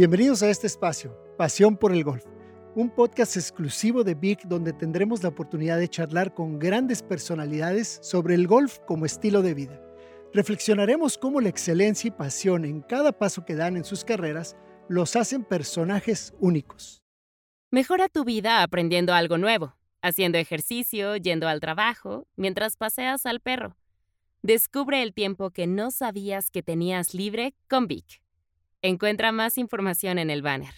Bienvenidos a este espacio, Pasión por el Golf, un podcast exclusivo de Vic donde tendremos la oportunidad de charlar con grandes personalidades sobre el golf como estilo de vida. Reflexionaremos cómo la excelencia y pasión en cada paso que dan en sus carreras los hacen personajes únicos. Mejora tu vida aprendiendo algo nuevo, haciendo ejercicio, yendo al trabajo, mientras paseas al perro. Descubre el tiempo que no sabías que tenías libre con Vic. Encuentra más información en el banner.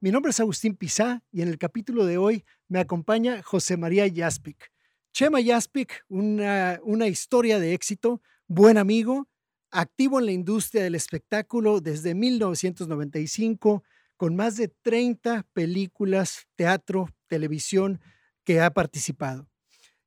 Mi nombre es Agustín Pizá y en el capítulo de hoy me acompaña José María Jaspic. Chema Jaspic, una, una historia de éxito, buen amigo, activo en la industria del espectáculo desde 1995, con más de 30 películas, teatro, televisión que ha participado.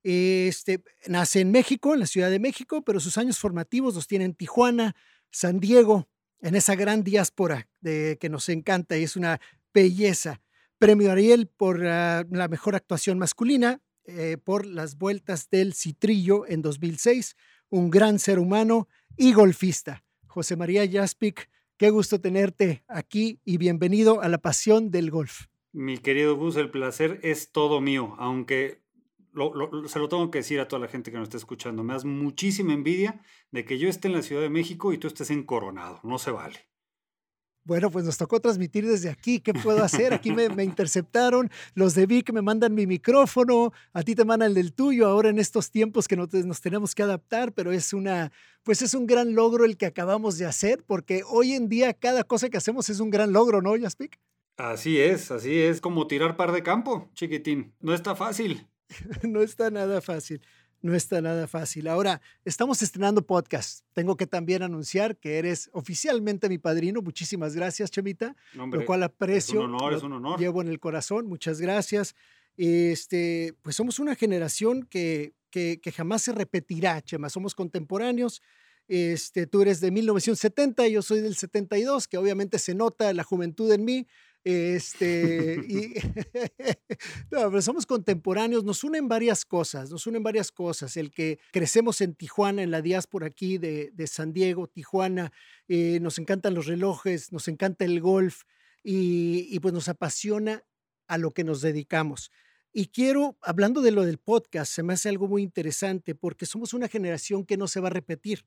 Este, nace en México, en la Ciudad de México, pero sus años formativos los tiene en Tijuana, San Diego, en esa gran diáspora de, que nos encanta y es una belleza. Premio Ariel por ah, la mejor actuación masculina, eh, por las vueltas del Citrillo en 2006, un gran ser humano y golfista. José María Jaspic, qué gusto tenerte aquí y bienvenido a la pasión del golf. Mi querido Gus, el placer es todo mío, aunque se lo tengo que decir a toda la gente que nos está escuchando. Me das muchísima envidia de que yo esté en la Ciudad de México y tú estés en Coronado. No se vale. Bueno, pues nos tocó transmitir desde aquí. ¿Qué puedo hacer? Aquí me, interceptaron. Los de Vic me mandan mi micrófono. A ti te mandan el del tuyo. Ahora en estos tiempos que nos, nos tenemos que adaptar, pero es una, pues es un gran logro el que acabamos de hacer, porque hoy en día cada cosa que hacemos es un gran logro, ¿no, Jaspic? Así es, así es como tirar par de campo, chiquitín. No está fácil. no está nada fácil. No está nada fácil. Ahora, estamos estrenando podcast. Tengo que también anunciar que eres oficialmente mi padrino. Muchísimas gracias, Chemita. lo cual aprecio. Es un honor, es un honor. Llevo en el corazón. Muchas gracias. Este, pues somos una generación que, que, que jamás se repetirá, Chema. Somos contemporáneos. Este, tú eres de 1970, yo soy del 72, que obviamente se nota la juventud en mí, este, y, no, pero somos contemporáneos, nos unen varias cosas, nos unen varias cosas. El que crecemos en Tijuana, en la diáspora aquí de, de San Diego, Tijuana, eh, nos encantan los relojes, nos encanta el golf y, y pues nos apasiona a lo que nos dedicamos. Y quiero, hablando de lo del podcast, se me hace algo muy interesante porque somos una generación que no se va a repetir.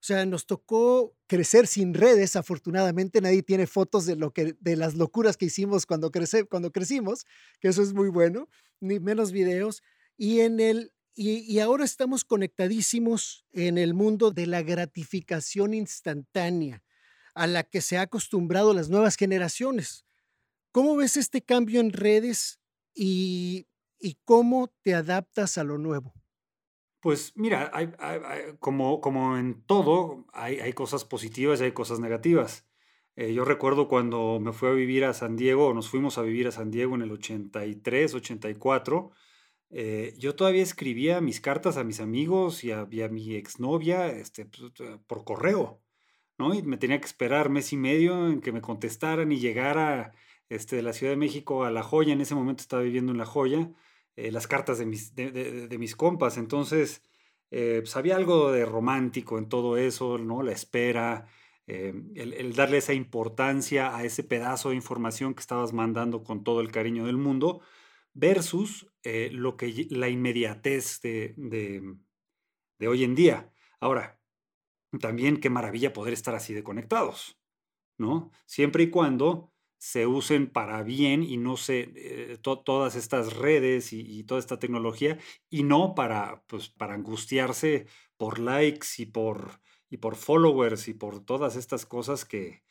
O sea, nos tocó crecer sin redes, afortunadamente nadie tiene fotos de, lo que, de las locuras que hicimos cuando, crece, cuando crecimos, que eso es muy bueno, ni menos videos. Y, en el, y, y ahora estamos conectadísimos en el mundo de la gratificación instantánea a la que se ha acostumbrado las nuevas generaciones. ¿Cómo ves este cambio en redes y, y cómo te adaptas a lo nuevo? Pues mira, como, en todo, hay, cosas positivas y hay cosas negativas. Eh, yo recuerdo cuando me fui a vivir a San Diego, o nos fuimos a vivir a San Diego en el 83, 84, eh, yo todavía escribía mis cartas a mis amigos y a, mi exnovia este, pues, por correo, ¿no? Y me tenía que esperar mes y medio en que me contestaran y llegara este, de la Ciudad de México a La Joya, en ese momento estaba viviendo en La Joya, eh, las cartas de mis, de, mis compas. Entonces, eh, pues había algo de romántico en todo eso, ¿no? La espera, eh, el, darle esa importancia a ese pedazo de información que estabas mandando con todo el cariño del mundo, versus lo que, la inmediatez de, de hoy en día. Ahora, también qué maravilla poder estar así de conectados, ¿no? Siempre y cuando se usen para bien y no se eh, todas estas redes y, toda esta tecnología y no para pues para angustiarse por likes y por y por followers y por todas estas cosas que,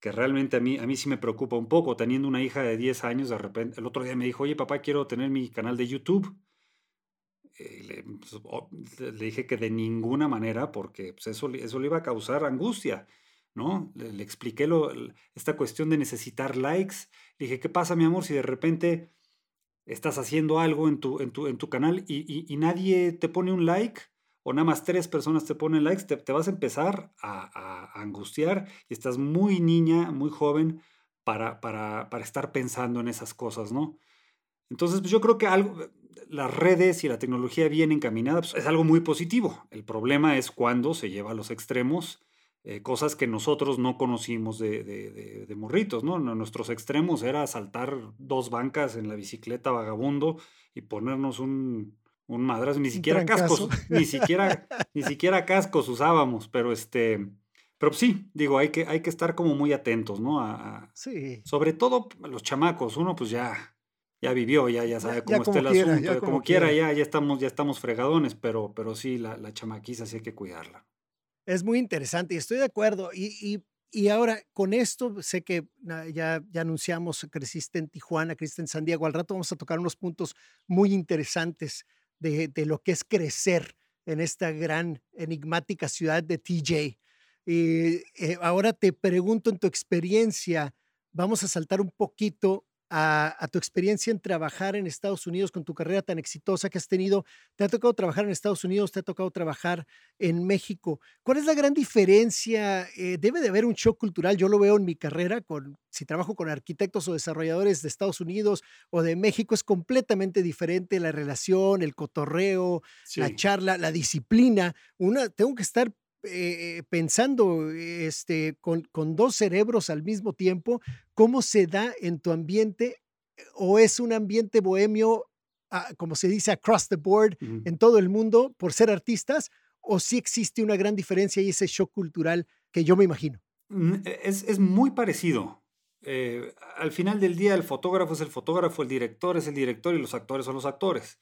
que realmente a mí a mí sí me preocupa un poco. Teniendo una hija de 10 años de repente el otro día me dijo oye papá quiero tener mi canal de YouTube eh, pues, le, dije que de ninguna manera porque pues, eso, eso le iba a causar angustia ¿no? Le, expliqué lo, esta cuestión de necesitar likes. Le dije, ¿qué pasa, mi amor, si de repente estás haciendo algo en tu, en tu, en tu canal y, nadie te pone un like? o nada más tres personas te ponen likes, te, vas a empezar a, angustiar y estás muy niña, muy joven para, para, para estar pensando en esas cosas, ¿no? Entonces, pues yo creo que algo, las redes y la tecnología bien encaminadas pues, es algo muy positivo. El problema es cuando se lleva a los extremos eh, cosas que nosotros no conocimos de, de, morritos, ¿no? Nuestros extremos era saltar dos bancas en la bicicleta vagabundo y ponernos un, un madrazo, ni siquiera cascos, ni siquiera, ni siquiera cascos usábamos, pero este, pero sí, digo, hay que, hay que estar como muy atentos, ¿no? A, sí. Sobre todo los chamacos, uno pues ya, ya vivió, ya, ya sabe cómo está el asunto, como, quiera, ya, ya estamos, ya estamos fregadones, pero, pero sí, la, la chamaquiza sí hay que cuidarla. Es muy interesante y estoy de acuerdo. Y, y, ahora, con esto, sé que ya, ya anunciamos, creciste en Tijuana, creciste en San Diego. Al rato vamos a tocar unos puntos muy interesantes de, de lo que es crecer en esta gran, enigmática ciudad de TJ. Y eh, ahora te pregunto en tu experiencia, vamos a saltar un poquito a, tu experiencia en trabajar en Estados Unidos con tu carrera tan exitosa que has tenido. Te ha tocado trabajar en Estados Unidos, te ha tocado trabajar en México. ¿Cuál es la gran diferencia? Eh, debe de haber un shock cultural. Yo lo veo en mi carrera, con, si trabajo con arquitectos o desarrolladores de Estados Unidos o de México, es completamente diferente la relación, el cotorreo, la charla, la disciplina. Una, tengo que estar eh, pensando este, con, con, dos cerebros al mismo tiempo, ¿cómo se da en tu ambiente? ¿O es un ambiente bohemio, ah, como se dice, across the board en todo el mundo por ser artistas? ¿O sí existe una gran diferencia y ese shock cultural que yo me imagino? Mm, e, es, es muy parecido. Eh, al final del día, el fotógrafo es el fotógrafo, el director es el director y los actores son los actores.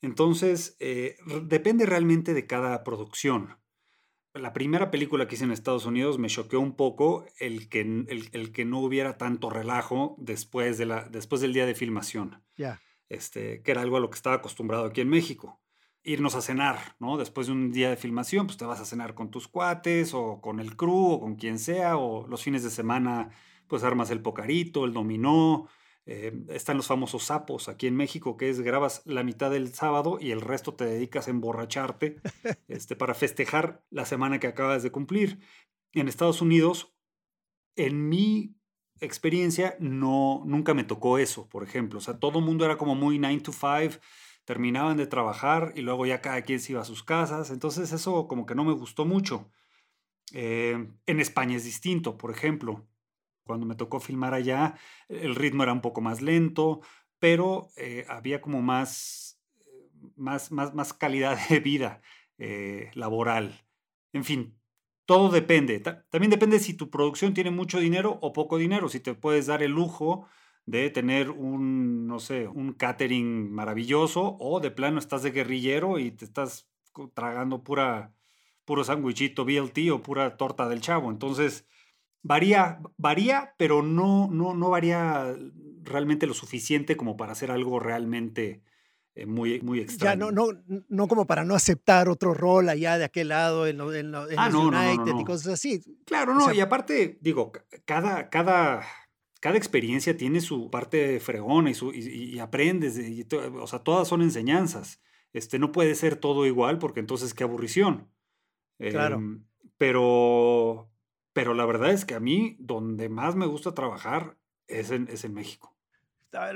Entonces, eh, depende realmente de cada producción la primera película que hice en Estados Unidos me choqueó un poco el que, el, que no hubiera tanto relajo después, de la, después del día de filmación. Ya. Este, que era algo a lo que estaba acostumbrado aquí en México. Irnos a cenar, ¿no? Después de un día de filmación, pues te vas a cenar con tus cuates o con el crew o con quien sea, o los fines de semana, pues armas el pocarito, el dominó, eh, están los famosos sapos aquí en México, que es grabas la mitad del sábado y el resto te dedicas a emborracharte este, para festejar la semana que acabas de cumplir. En Estados Unidos, en mi experiencia, no, nunca me tocó eso, por ejemplo. O sea, todo el mundo era como muy 9 to 5, terminaban de trabajar y luego ya cada quien se iba a sus casas. Entonces eso como que no me gustó mucho. Eh, en España es distinto, por ejemplo cuando me tocó filmar allá, el ritmo era un poco más lento, pero eh, había como más, más, más, más calidad de vida eh, laboral. En fin, todo depende. También depende si tu producción tiene mucho dinero o poco dinero, si te puedes dar el lujo de tener un, no sé, un catering maravilloso o de plano estás de guerrillero y te estás tragando pura, puro sandwichito BLT o pura torta del chavo. Entonces, Varía, varía, pero no, no, no varía realmente lo suficiente como para hacer algo realmente eh, muy, muy extraño. Ya, no, no, no como para no aceptar otro rol allá de aquel lado en, en, ah, los United y cosas así. Claro, no, y aparte, digo, cada, cada, cada experiencia tiene su parte fregona y, su, y, aprendes, o sea, todas son enseñanzas. Este, no puede ser todo igual porque entonces qué aburrición. Claro. Em, pero, pero la verdad es que a mí donde más me gusta trabajar es en, es en México.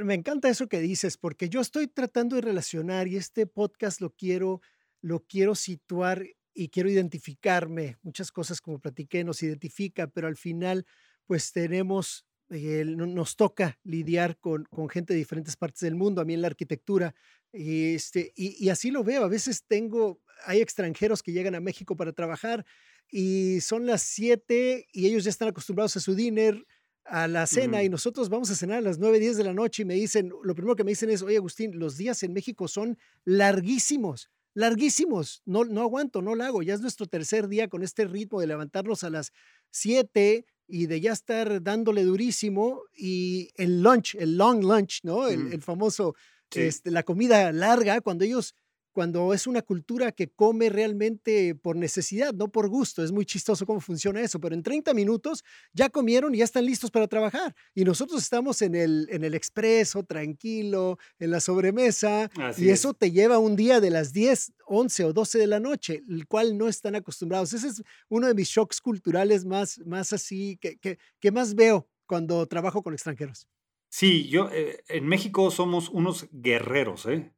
Me encanta eso que dices, porque yo estoy tratando de relacionar y este podcast lo quiero, lo quiero situar y quiero identificarme. Muchas cosas, como platiqué, nos identifica, pero al final, pues tenemos, eh, nos toca lidiar con, con gente de diferentes partes del mundo, a mí en la arquitectura, y, este, y, así lo veo. A veces tengo, hay extranjeros que llegan a México para trabajar y son las 7 y ellos ya están acostumbrados a su dinner, a la cena, y nosotros vamos a cenar a las 9, 10 de la noche y me dicen, lo primero que me dicen es, oye Agustín, los días en México son larguísimos, larguísimos, no, no aguanto, no lo hago, ya es nuestro tercer día con este ritmo de levantarnos a las 7 y de ya estar dándole durísimo y el lunch, el long lunch, ¿no? El, famoso, este, la comida larga, cuando ellos cuando es una cultura que come realmente por necesidad, no por gusto. Es muy chistoso cómo funciona eso, pero en 30 minutos ya comieron y ya están listos para trabajar. Y nosotros estamos en el, en el expreso, tranquilo, en la sobremesa, y eso te lleva un día de las 10, 11 o 12 de la noche, el cual no están acostumbrados. Ese es uno de mis shocks culturales más, más así, que, que, que más veo cuando trabajo con extranjeros. Sí, yo eh, en México somos unos guerreros, ¿eh?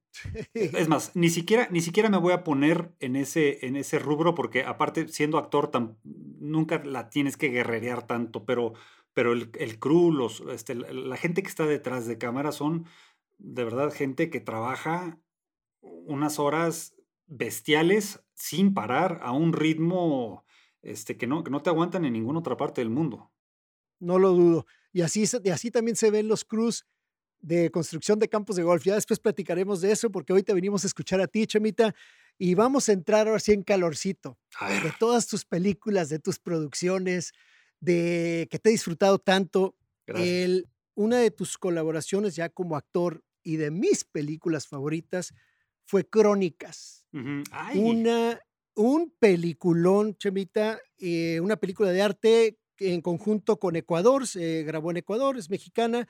Es más, ni siquiera, ni siquiera me voy a poner en ese, en ese rubro porque aparte siendo actor nunca la tienes que guerrerear tanto, pero, pero el, el crew, los, este, la gente que está detrás de cámara son de verdad gente que trabaja unas horas bestiales sin parar a un ritmo este, que, no, que no te aguantan en ninguna otra parte del mundo. No lo dudo. Y así, y así también se ven los crews de construcción de campos de golf. Ya después platicaremos de eso porque hoy te venimos a escuchar a ti, Chemita, y vamos a entrar ahora sí en calorcito de todas tus películas, de tus producciones, de que te he disfrutado tanto. El, una de tus colaboraciones ya como actor y de mis películas favoritas fue Crónicas. Una, un peliculón, Chemita, eh, una película de arte en conjunto con Ecuador, se grabó en Ecuador, es mexicana.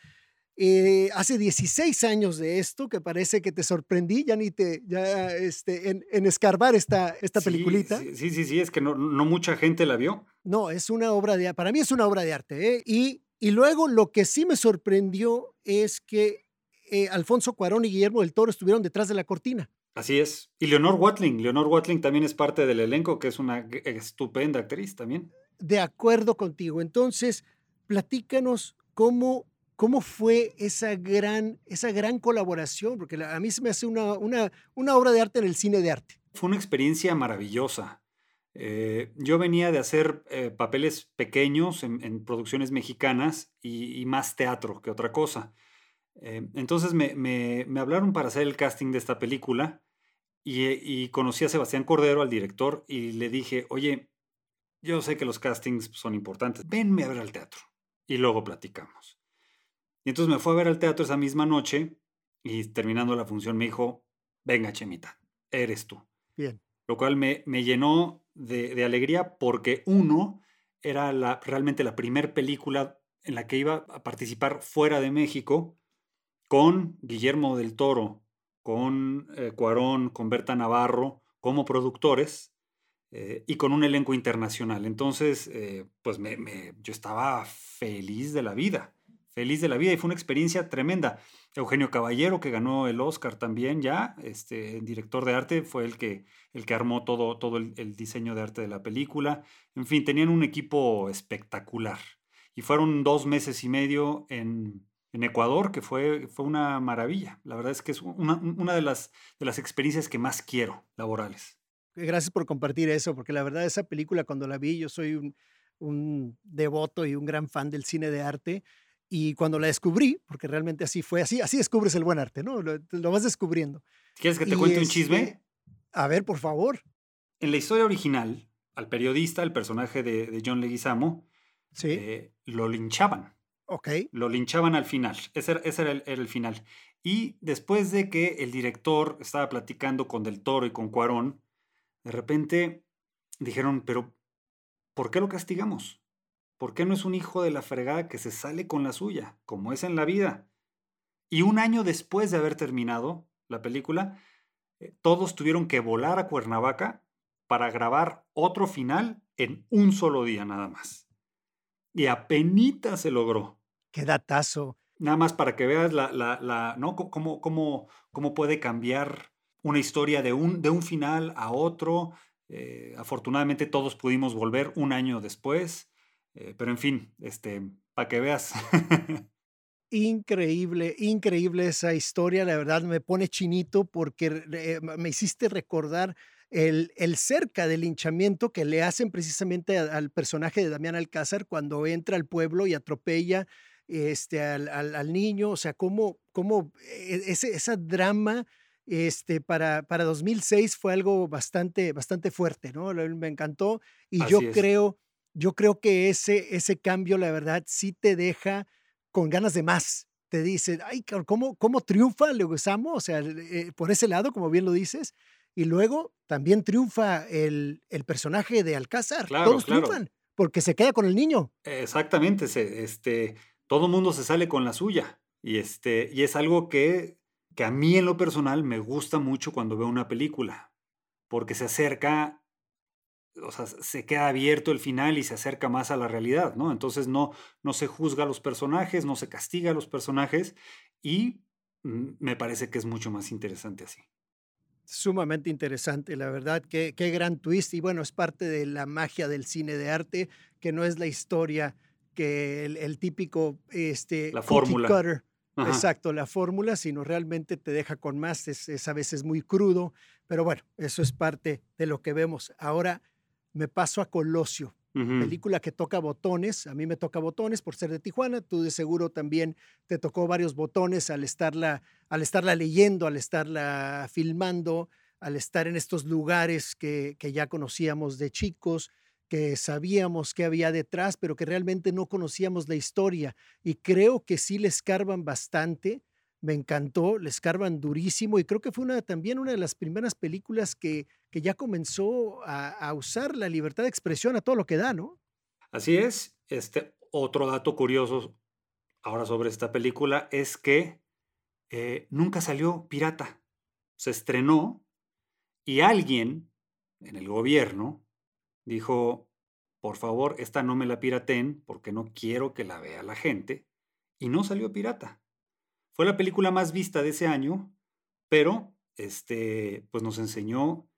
Eh, hace 16 años de esto, que parece que te sorprendí, ya ni te, ya este, en, escarbar esta, esta peliculita. Sí, sí, sí, es que no, no, mucha gente la vio. No, es una obra de, para mí es una obra de arte. ¿eh? Y, y luego lo que sí me sorprendió es que eh, Alfonso Cuarón y Guillermo del Toro estuvieron detrás de la cortina. Así es. Y Leonor Watling. Leonor Watling también es parte del elenco, que es una estupenda actriz también. De acuerdo contigo. Entonces, platícanos cómo, cómo fue esa gran, esa gran colaboración, porque a mí se me hace una, una, una obra de arte en el cine de arte. Fue una experiencia maravillosa. Eh, yo venía de hacer eh, papeles pequeños en, producciones mexicanas y, más teatro que otra cosa. Eh, entonces me, hablaron para hacer el casting de esta película y, conocí a Sebastián Cordero, al director, y le dije, oye, yo sé que los castings son importantes, venme a ver al teatro y luego platicamos. Y entonces me fue a ver al teatro esa misma noche y terminando la función me dijo, venga Chemita, eres tú. Bien. Lo cual me, me llenó de, alegría porque uno, era la, realmente la primera película en la que iba a participar fuera de México con Guillermo del Toro, con eh, Cuarón, con Berta Navarro como productores eh, y con un elenco internacional. Entonces, eh, pues me, yo estaba feliz de la vida, feliz de la vida y fue una experiencia tremenda. Eugenio Caballero, que ganó el Oscar también ya, este, director de arte, fue el que, el que armó todo, todo el, diseño de arte de la película. En fin, tenían un equipo espectacular. Y fueron dos meses y medio en, en Ecuador, que fue, fue una maravilla. La verdad es que es una, una de, las, de las experiencias que más quiero laborales. Gracias por compartir eso, porque la verdad esa película cuando la vi, yo soy un, un devoto y un gran fan del cine de arte. Y cuando la descubrí, porque realmente así fue, así, así descubres el buen arte, ¿no? Lo, vas descubriendo. ¿Quieres que te cuente un chisme? Este, a ver, por favor. En la historia original, al periodista, el personaje de, de John Leguizamo, ¿Sí? Eh, lo linchaban. Ok. Lo linchaban al final. Ese, era, el, final. Y después de que el director estaba platicando con Del Toro y con Cuarón, de repente dijeron, pero ¿por qué lo castigamos? ¿Por qué no es un hijo de la fregada que se sale con la suya, como es en la vida? Y un año después de haber terminado la película, eh, todos tuvieron que volar a Cuernavaca para grabar otro final en un solo día nada más y apenas se logró. Qué datazo. Nada más para que veas la, la, la ¿no? Cómo, cómo, cómo, puede cambiar una historia de un, de un final a otro. Eh, afortunadamente todos pudimos volver un año después. Eh, pero en fin, este, para que veas. increíble, increíble esa historia. La verdad me pone chinito porque eh, me hiciste recordar el, cerca del linchamiento que le hacen precisamente al personaje de Damián Alcázar cuando entra al pueblo y atropella este, al, niño, o sea, cómo, cómo e, ese, esa drama este, para, para 2006 fue algo bastante, bastante fuerte, ¿no? Me encantó y yo creo, yo creo que ese, ese cambio, la verdad, sí te deja con ganas de más. Te dice, ay, ¿cómo, cómo triunfa Leguizamo? O sea, eh, por ese lado, como bien lo dices, y luego también triunfa el, el personaje de Alcázar. Todos triunfan porque se queda con el niño. Exactamente, se, este, todo mundo se sale con la suya. Y, este, y es algo que, que a mí en lo personal me gusta mucho cuando veo una película, porque se acerca, o sea, se queda abierto el final y se acerca más a la realidad, ¿no? Entonces no, no se juzga a los personajes, no se castiga a los personajes y mm, me parece que es mucho más interesante así. Sumamente interesante, la verdad, qué, qué gran twist. Y bueno, es parte de la magia del cine de arte, que no es la historia que el, típico este, la fórmula. Cutter, exacto, la fórmula, sino realmente te deja con más, es, es, a veces muy crudo, pero bueno, eso es parte de lo que vemos. Ahora me paso a Colosio, película que toca botones, a mí me toca botones por ser de Tijuana, tú de seguro también te tocó varios botones al estarla, al estarla leyendo, al estarla filmando, al estar en estos lugares que, que ya conocíamos de chicos que sabíamos que había detrás, pero que realmente no conocíamos la historia. Y creo que sí le escarban bastante. Me encantó, le escarban durísimo y creo que fue una, también una de las primeras películas que, que ya comenzó a, usar la libertad de expresión a todo lo que da, ¿no? Así es. Este otro dato curioso ahora sobre esta película es que eh, nunca salió pirata. Se estrenó y alguien en el gobierno dijo, por favor, esta no me la piraten porque no quiero que la vea la gente. Y no salió pirata. Fue la película más vista de ese año, pero este, pues nos enseñó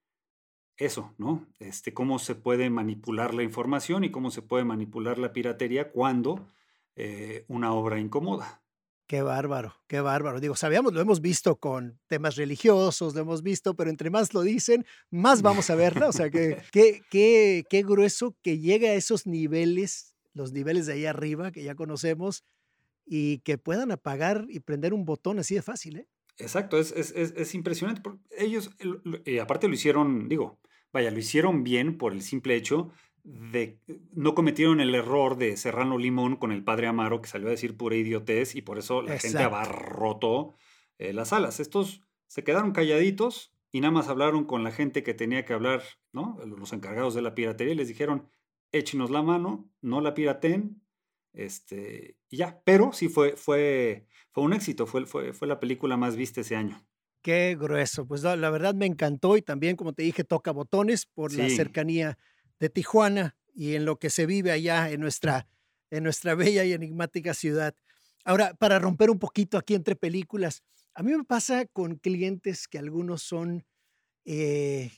eso, ¿no? Este, cómo se puede manipular la información y cómo se puede manipular la piratería cuando eh, una obra incomoda. Qué bárbaro, qué bárbaro. Digo, sabíamos, lo hemos visto con temas religiosos, lo hemos visto, pero entre más lo dicen, más vamos a verla. O sea, que, qué, qué, qué grueso que llega a esos niveles, los niveles de ahí arriba que ya conocemos, y que puedan apagar y prender un botón así de fácil, ¿eh? Exacto, es, es, es, impresionante. Ellos, y aparte lo hicieron, digo, vaya, lo hicieron bien por el simple hecho de, no cometieron el error de Serrano Limón con el padre Amaro, que salió a decir pura idiotez, y por eso la gente abarrotó eh, las salas. Estos se quedaron calladitos y nada más hablaron con la gente que tenía que hablar, ¿no? Los encargados de la piratería, y les dijeron, échenos la mano, no la piraten, este, y ya. Pero sí fue, fue, fue un éxito, fue, fue, fue la película más vista ese año. Qué grueso. Pues la, verdad me encantó y también, como te dije, toca botones por la cercanía de Tijuana y en lo que se vive allá en nuestra, en nuestra bella y enigmática ciudad. Ahora, para romper un poquito aquí entre películas, a mí me pasa con clientes que algunos son eh,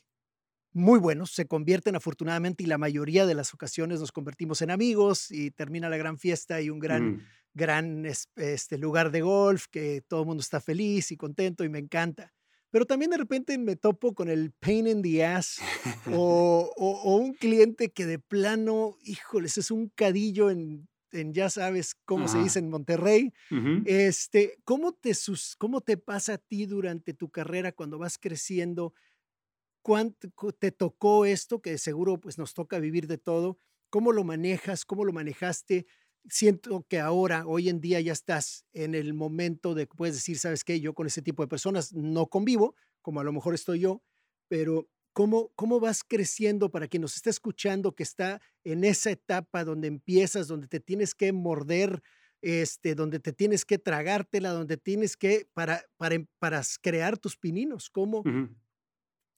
muy buenos, se convierten afortunadamente y la mayoría de las ocasiones nos convertimos en amigos y termina la gran fiesta y un gran, mm. gran este, lugar de golf que todo el mundo está feliz y contento y me encanta pero también de repente me topo con el pain in the ass o, o, un cliente que de plano, híjoles, es un cadillo en, en ya sabes cómo se dice en Monterrey. este, ¿cómo, te sus, ¿Cómo te pasa a ti durante tu carrera cuando vas creciendo? ¿Cuánto te tocó esto? Que seguro pues nos toca vivir de todo. ¿Cómo lo manejas? ¿Cómo lo manejaste? siento que ahora, hoy en día, ya estás en el momento de que puedes decir, ¿sabes qué? Yo con ese tipo de personas no convivo, como a lo mejor estoy yo, pero ¿cómo, cómo vas creciendo para quien nos está escuchando, que está en esa etapa donde empiezas, donde te tienes que morder, este, donde te tienes que tragártela, donde tienes que, para, para, para crear tus pininos? ¿Cómo?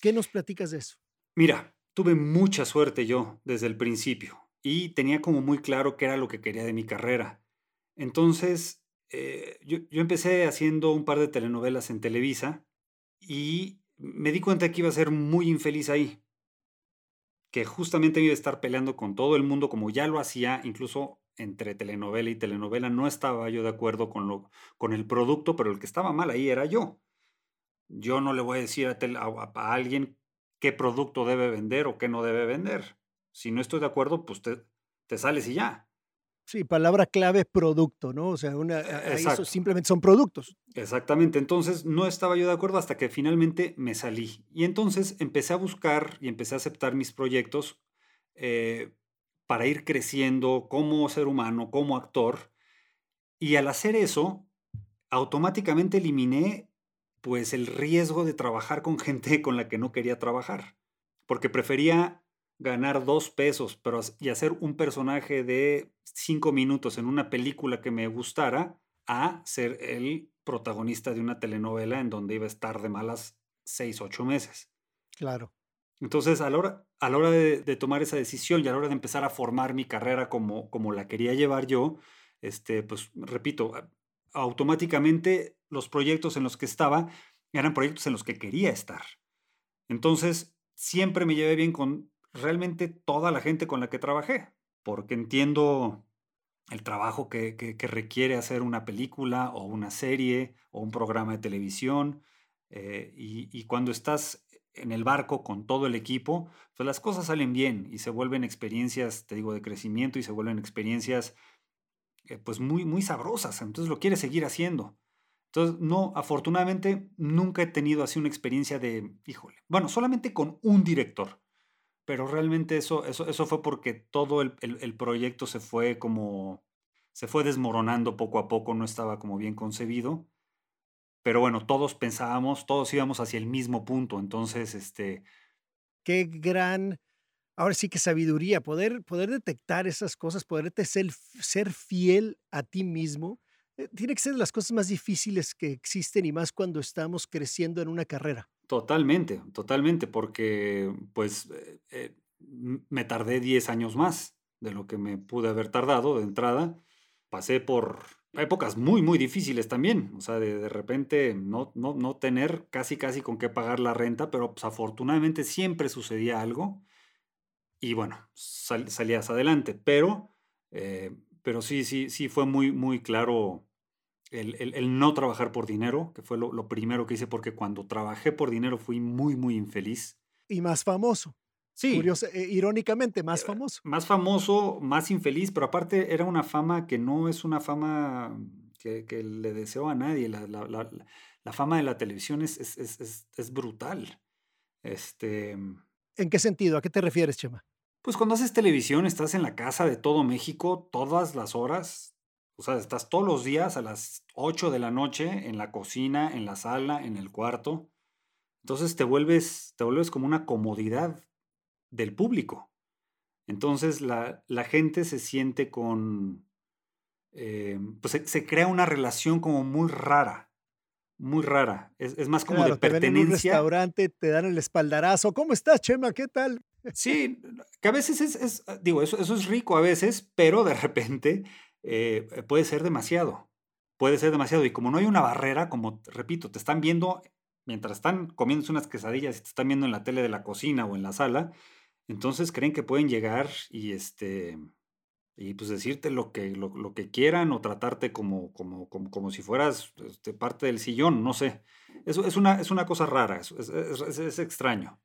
¿Qué nos platicas de eso? Mira, tuve mucha suerte yo desde el principio y tenía como muy claro qué era lo que quería de mi carrera. Entonces, eh, yo, empecé haciendo un par de telenovelas en Televisa y me di cuenta que iba a ser muy infeliz ahí, que justamente iba a estar peleando con todo el mundo como ya lo hacía, incluso entre telenovela y telenovela no estaba yo de acuerdo con, lo, con el producto, pero el que estaba mal ahí era yo. Yo no le voy a decir a, a alguien qué producto debe vender o qué no debe vender. Si no estoy de acuerdo, pues te, te sales y ya. Sí, palabra clave, producto, ¿no? O sea, una, eso simplemente son productos. Exactamente, entonces no estaba yo de acuerdo hasta que finalmente me salí. Y entonces empecé a buscar y empecé a aceptar mis proyectos eh, para ir creciendo como ser humano, como actor. Y al hacer eso, automáticamente eliminé pues el riesgo de trabajar con gente con la que no quería trabajar, porque prefería ganar dos pesos pero, y hacer un personaje de cinco minutos en una película que me gustara a ser el protagonista de una telenovela en donde iba a estar de malas seis, ocho meses. Claro. Entonces, a la hora, a la hora de, tomar esa decisión y a la hora de empezar a formar mi carrera como, como la quería llevar yo, este, pues repito, automáticamente los proyectos en los que estaba eran proyectos en los que quería estar. Entonces, siempre me llevé bien con realmente toda la gente con la que trabajé, porque entiendo el trabajo que, requiere hacer una película o una serie o un programa de televisión. Eh, y, cuando estás en el barco con todo el equipo, pues las cosas salen bien y se vuelven experiencias, te digo, de crecimiento y se vuelven experiencias eh, pues muy, muy sabrosas. Entonces lo quieres seguir haciendo. Entonces, no, afortunadamente nunca he tenido así una experiencia de, híjole, bueno, solamente con un director, pero realmente eso, eso, eso fue porque todo el, el, proyecto se fue como, se fue desmoronando poco a poco, no estaba como bien concebido. Pero bueno, todos pensábamos, todos íbamos hacia el mismo punto. Entonces, este. Qué gran, ahora sí que sabiduría, poder, poder detectar esas cosas, poderte ser, ser fiel a ti mismo eh, tiene que ser de las cosas más difíciles que existen y más cuando estamos creciendo en una carrera. Totalmente, totalmente, porque pues eh, eh, me tardé 10 años más de lo que me pude haber tardado de entrada. Pasé por épocas muy, muy difíciles también. O sea, de, repente no, no, no, tener casi, casi con qué pagar la renta, pero pues, afortunadamente siempre sucedía algo. Y bueno, salías adelante. Pero, pero sí, sí, sí fue muy, muy claro el, no trabajar por dinero, que fue lo, primero que hice, porque cuando trabajé por dinero fui muy, muy infeliz. Y más famoso. Sí. Eh, irónicamente, más famoso. Más famoso, más infeliz, pero aparte era una fama que no es una fama que, le deseo a nadie. La, fama de la televisión es, es, brutal. Este, ¿En qué sentido? ¿A qué te refieres, Chema? Pues cuando haces televisión, estás en la casa de todo México todas las horas, o sea, estás todos los días a las 8 de la noche en la cocina, en la sala, en el cuarto. Entonces te vuelves, te vuelves como una comodidad del público. Entonces la, la gente se siente con, eh, pues se, crea una relación como muy rara, muy rara. Es, más como de pertenencia. Te ven en un restaurante, te dan el espaldarazo. ¿Cómo estás, Chema? ¿Qué tal? Sí, que a veces es, es digo, eso, es rico a veces, pero de repente eh, eh, puede ser demasiado. Puede ser demasiado. Y como no hay una barrera, como repito, te están viendo mientras están comiendo unas quesadillas y te están viendo en la tele de la cocina o en la sala, entonces creen que pueden llegar y este y pues decirte lo que, lo, que quieran o tratarte como, como, como, como si fueras este, parte del sillón, no sé. Eso es una, es una cosa rara, es extraño.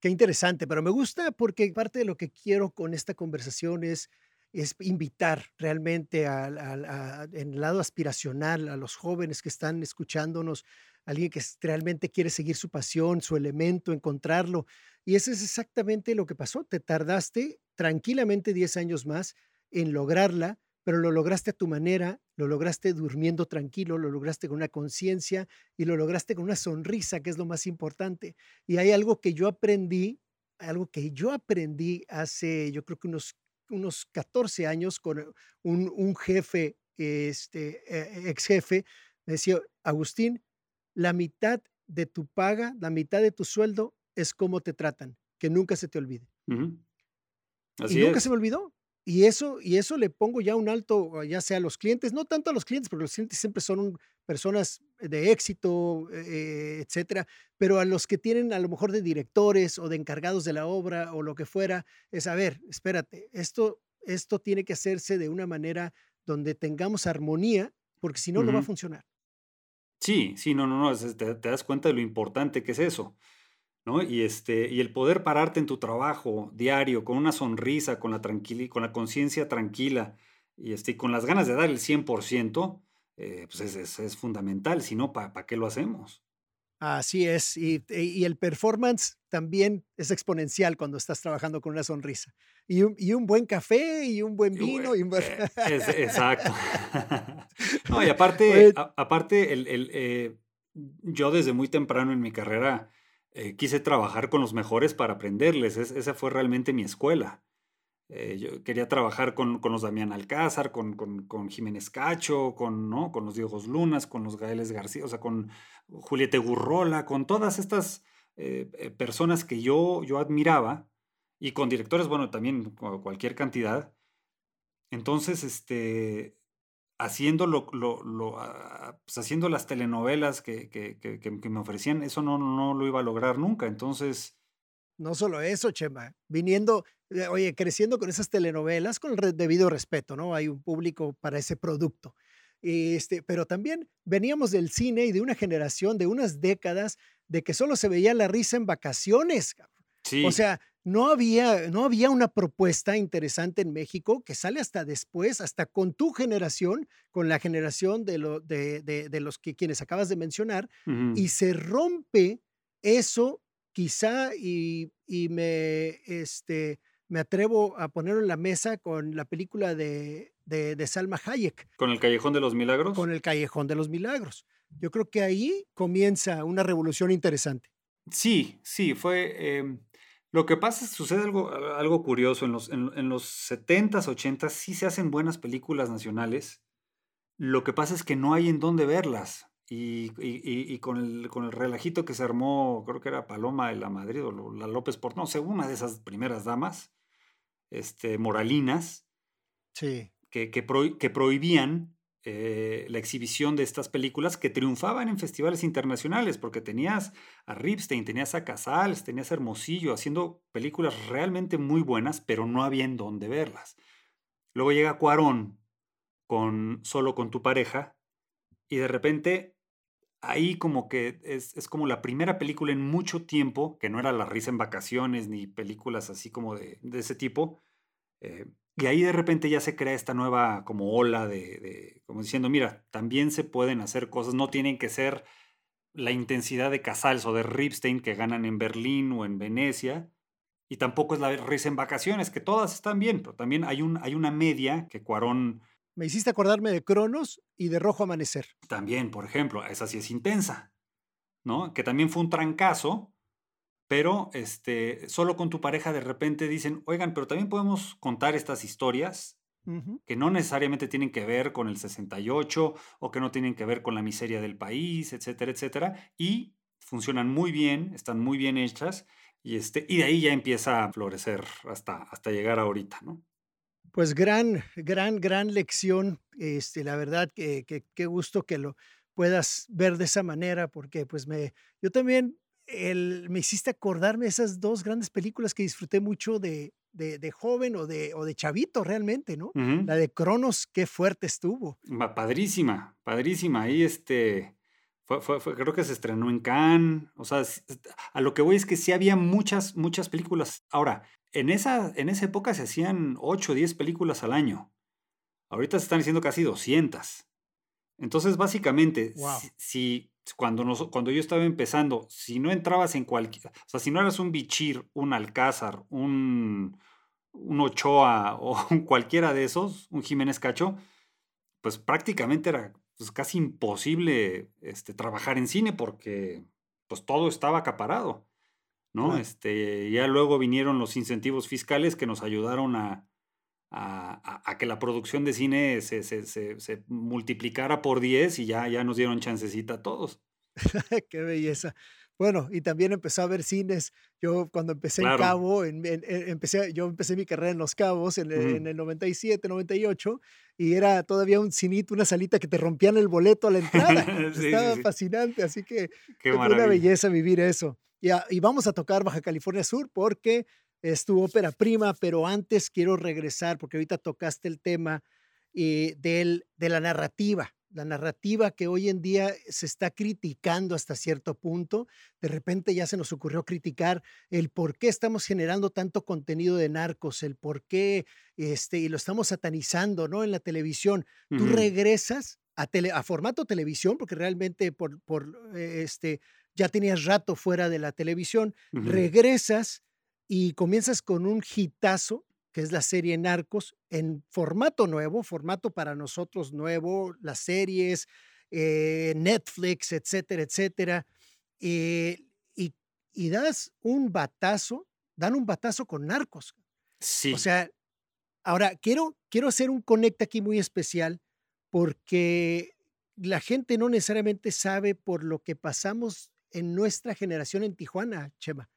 Qué interesante, pero me gusta porque parte de lo que quiero con esta conversación es es invitar realmente en el lado aspiracional a los jóvenes que están escuchándonos, alguien que realmente quiere seguir su pasión, su elemento, encontrarlo. Y eso es exactamente lo que pasó. Te tardaste tranquilamente 10 años más en lograrla, pero lo lograste a tu manera, lo lograste durmiendo tranquilo, lo lograste con una conciencia y lo lograste con una sonrisa, que es lo más importante. Y hay algo que yo aprendí, algo que yo aprendí hace, yo creo que unos unos 14 años con un, jefe, este, eh, ex jefe, me decía, Agustín, la mitad de tu paga, la mitad de tu sueldo es cómo te tratan, que nunca se te olvide. y nunca se me olvidó. Y eso, y eso le pongo ya un alto, ya sea a los clientes, no tanto a los clientes, porque los clientes siempre son personas de éxito, eh, etcétera, pero a los que tienen a lo mejor de directores o de encargados de la obra o lo que fuera, es a ver, espérate, esto, esto tiene que hacerse de una manera donde tengamos armonía, porque si no, no va a funcionar. Sí, sí, no, no, no, te, te das cuenta de lo importante que es eso. ¿No? Y, este, y el poder pararte en tu trabajo diario con una sonrisa, con la, con la conciencia tranquila y, este, con las ganas de dar el 100%, eh, pues es, es, fundamental, si no, ¿para qué lo hacemos? Así es, y, y, el performance también es exponencial cuando estás trabajando con una sonrisa. Y un, y un buen café y un buen vino. Y exacto. no, y aparte, aparte el, el, eh, yo desde muy temprano en mi carrera eh, quise trabajar con los mejores para aprenderles. esa fue realmente mi escuela. Eh, yo quería trabajar con, con, los Damián Alcázar, con, con, con, Jiménez Cacho, con, ¿no? con los Diegos Lunas, con los Gaeles García, o sea, con Juliete Gurrola, con todas estas eh, personas que yo, yo admiraba y con directores, bueno, también cualquier cantidad. Entonces, este, haciendo, lo, lo, ah, pues, haciendo las telenovelas que, que, que, me ofrecían, eso no, no lo iba a lograr nunca. Entonces... No solo eso, Chema, viniendo, eh, oye, creciendo con esas telenovelas, con el debido respeto, ¿no? Hay un público para ese producto. Este, pero también veníamos del cine y de una generación, de unas décadas, de que solo se veía la risa en vacaciones. Sí. O sea, no había, no había una propuesta interesante en México que sale hasta después, hasta con tu generación, con la generación de, lo, de, de, los que quienes acabas de mencionar, y se rompe eso quizá y, y, me, este, me atrevo a ponerlo en la mesa con la película de, de, Salma Hayek. ¿Con el Callejón de los Milagros? Con el Callejón de los Milagros. Yo creo que ahí comienza una revolución interesante. Sí, sí, fue... Em, lo que pasa es que sucede algo, algo curioso. En los, en, los 70s, 80s sí se hacen buenas películas nacionales. Lo que pasa es que no hay en dónde verlas. Y, y, con, el, con el relajito que se armó, creo que era Paloma de la Madrid o la López Port, no sé, una de esas primeras damas, este, moralinas, sí. que, que, que prohibían eh, la exhibición de estas películas que triunfaban en festivales internacionales, porque tenías a Ripstein, tenías a Casals, tenías a Hermosillo haciendo películas realmente muy buenas, pero no había en dónde verlas. Luego llega Cuarón con Solo con tu pareja y de repente ahí como que es, como la primera película en mucho tiempo, que no era La risa en vacaciones ni películas así como de, ese tipo, eh, y ahí de repente ya se crea esta nueva como ola de, como diciendo, mira, también se pueden hacer cosas, no tienen que ser la intensidad de Casals o de Ripstein que ganan en Berlín o en Venecia, y tampoco es la risa en vacaciones, que todas están bien, pero también hay, un, hay una media que Cuarón... Me hiciste acordarme de Cronos y de Rojo Amanecer. También, por ejemplo, esa sí es intensa, ¿no? Que también fue un trancazo, pero este, solo con tu pareja de repente dicen, oigan, pero también podemos contar estas historias que no necesariamente tienen que ver con el 68 o que no tienen que ver con la miseria del país, etcétera, etcétera, y funcionan muy bien, están muy bien hechas, y, este, y de ahí ya empieza a florecer hasta, hasta llegar ahorita, ¿no? Pues gran, gran, gran lección. Este, la verdad que qué gusto que lo puedas ver de esa manera, porque pues me, yo también me hiciste acordarme de esas dos grandes películas que disfruté mucho de, de, joven o de, o de chavito realmente, ¿no? La de Cronos, qué fuerte estuvo. Padrísima, padrísima. Ahí este, fue, fue, creo que se estrenó en Cannes. O sea, a lo que voy es que sí había muchas, muchas películas. Ahora, en esa, en esa época se hacían 8 o 10 películas al año. Ahorita se están haciendo casi 200. Entonces, básicamente, si, cuando, cuando yo estaba empezando, si no entrabas en cualquier, o sea, si no eras un Bichir, un Alcázar, un, un Ochoa o cualquiera de esos, un Jiménez Cacho, pues prácticamente era pues, casi imposible este, trabajar en cine porque pues todo estaba acaparado, ¿no? Este, ya luego vinieron los incentivos fiscales que nos ayudaron a, a, que la producción de cine se, se, se, multiplicara por 10 y ya, ya nos dieron chancecita a todos. Qué belleza. Bueno, y también empezó a ver cines. Yo cuando empecé en Cabo, en, empecé, yo empecé mi carrera en Los Cabos en, en, el 97, 98, y era todavía un cinito, una salita que te rompían el boleto a la entrada. Estaba fascinante, así que fue una belleza vivir eso. Y, y vamos a tocar Baja California Sur porque es tu ópera prima, pero antes quiero regresar, porque ahorita tocaste el tema eh, del, de la narrativa, la narrativa que hoy en día se está criticando hasta cierto punto. De repente ya se nos ocurrió criticar el por qué estamos generando tanto contenido de narcos, el por qué, este, y lo estamos satanizando, ¿no? En la televisión. Tú regresas a, a, formato televisión, porque realmente por, por eh, este, ya tenías rato fuera de la televisión, regresas y comienzas con un hitazo, que es la serie Narcos, en formato nuevo, formato para nosotros nuevo, las series, eh, Netflix, etcétera, etcétera. Eh, y, y, das un batazo, dan un batazo con Narcos. Sí. O sea, ahora quiero, quiero hacer un conecta aquí muy especial porque la gente no necesariamente sabe por lo que pasamos en nuestra generación en Tijuana, Chema.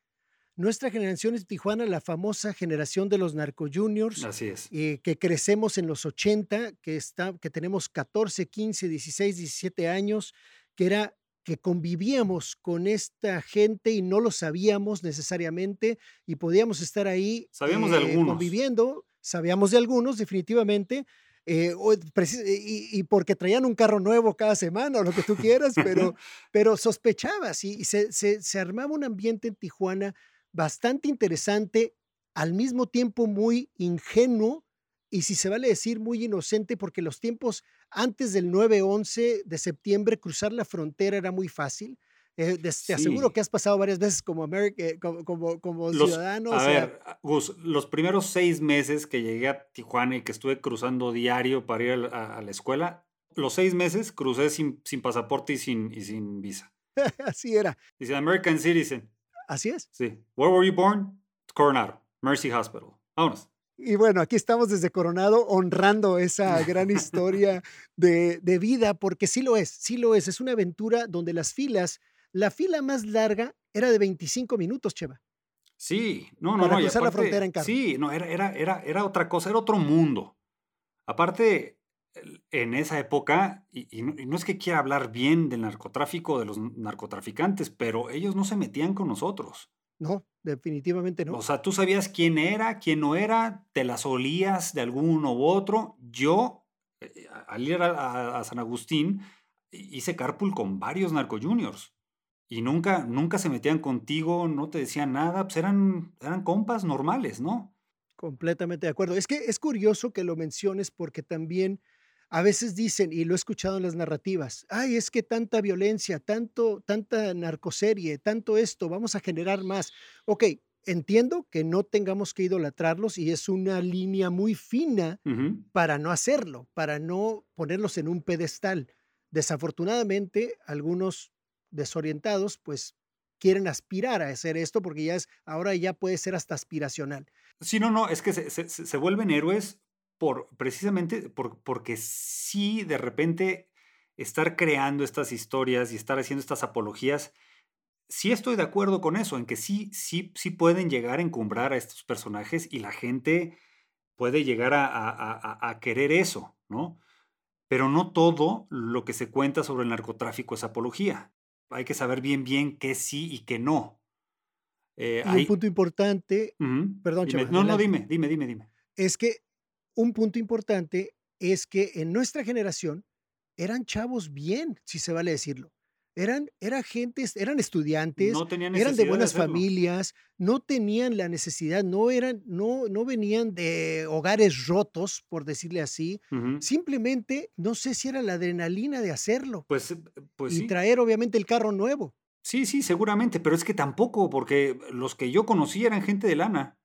Nuestra generación es Tijuana, la famosa generación de los narco juniors. Así es. Eh, que crecemos en los 80, que, está, que tenemos 14, 15, 16, 17 años, que era que convivíamos con esta gente y no lo sabíamos necesariamente y podíamos estar ahí sabíamos de eh, algunos. conviviendo, sabíamos de algunos definitivamente, eh, y, porque traían un carro nuevo cada semana o lo que tú quieras, pero, pero sospechabas y, se, se, se, armaba un ambiente en Tijuana bastante interesante, al mismo tiempo muy ingenuo y si se vale decir muy inocente, porque los tiempos antes del 9-11 de septiembre, cruzar la frontera era muy fácil. Eh, te aseguro que has pasado varias veces como, eh, como, como, ciudadano. A ver, Gus, los primeros seis meses que llegué a Tijuana y que estuve cruzando diario para ir a, la escuela, los seis meses crucé sin, sin pasaporte y sin, y sin visa. Así era. Dice American Citizen. Así es. Sí. Where were you born? Coronado, Mercy Hospital. Vámonos. Y bueno, aquí estamos desde Coronado honrando esa gran historia de, de, vida, porque sí lo es, sí lo es. Es una aventura donde las filas, la fila más larga era de 25 minutos, Cheva. Sí, no, no, para no. cruzar la frontera en carro. Sí, no, era, era, era, era otra cosa, era otro mundo. Aparte, en esa época, y, no, es que quiera hablar bien del narcotráfico, de los narcotraficantes, pero ellos no se metían con nosotros. No, definitivamente no. O sea, tú sabías quién era, quién no era, te las olías de alguno u otro. Yo, eh, al ir a, San Agustín, hice carpool con varios narcojuniors. Y nunca, nunca se metían contigo, no te decían nada, pues eran, eran compas normales, ¿no? Completamente de acuerdo. Es que es curioso que lo menciones porque también a veces dicen, y lo he escuchado en las narrativas, ay, es que tanta violencia, tanto, tanta narcoserie, tanto esto, vamos a generar más. Ok, entiendo que no tengamos que idolatrarlos y es una línea muy fina para no hacerlo, para no ponerlos en un pedestal. Desafortunadamente, algunos desorientados, pues quieren aspirar a hacer esto porque ya es, ahora ya puede ser hasta aspiracional. Sí, no, no, es que se, se vuelven héroes por precisamente por, porque sí de repente estar creando estas historias y estar haciendo estas apologías, sí estoy de acuerdo con eso, en que sí, sí, sí pueden llegar a encumbrar a estos personajes y la gente puede llegar a, a, querer eso, ¿no? Pero no todo lo que se cuenta sobre el narcotráfico es apología. Hay que saber bien, bien qué sí y qué no. Eh, y un punto importante, perdón, No, no, dime, dime, dime, dime. Es que un punto importante es que en nuestra generación eran chavos bien, si se vale decirlo. Eran, era gente, eran estudiantes, eran de buenas familias, no tenían la necesidad, no eran, no, no venían de hogares rotos, por decirle así. Simplemente, no sé si era la adrenalina de hacerlo. Pues, eh, pues y traer, obviamente, el carro nuevo. Sí, sí, seguramente, pero es que tampoco, porque los que yo conocí eran gente de lana.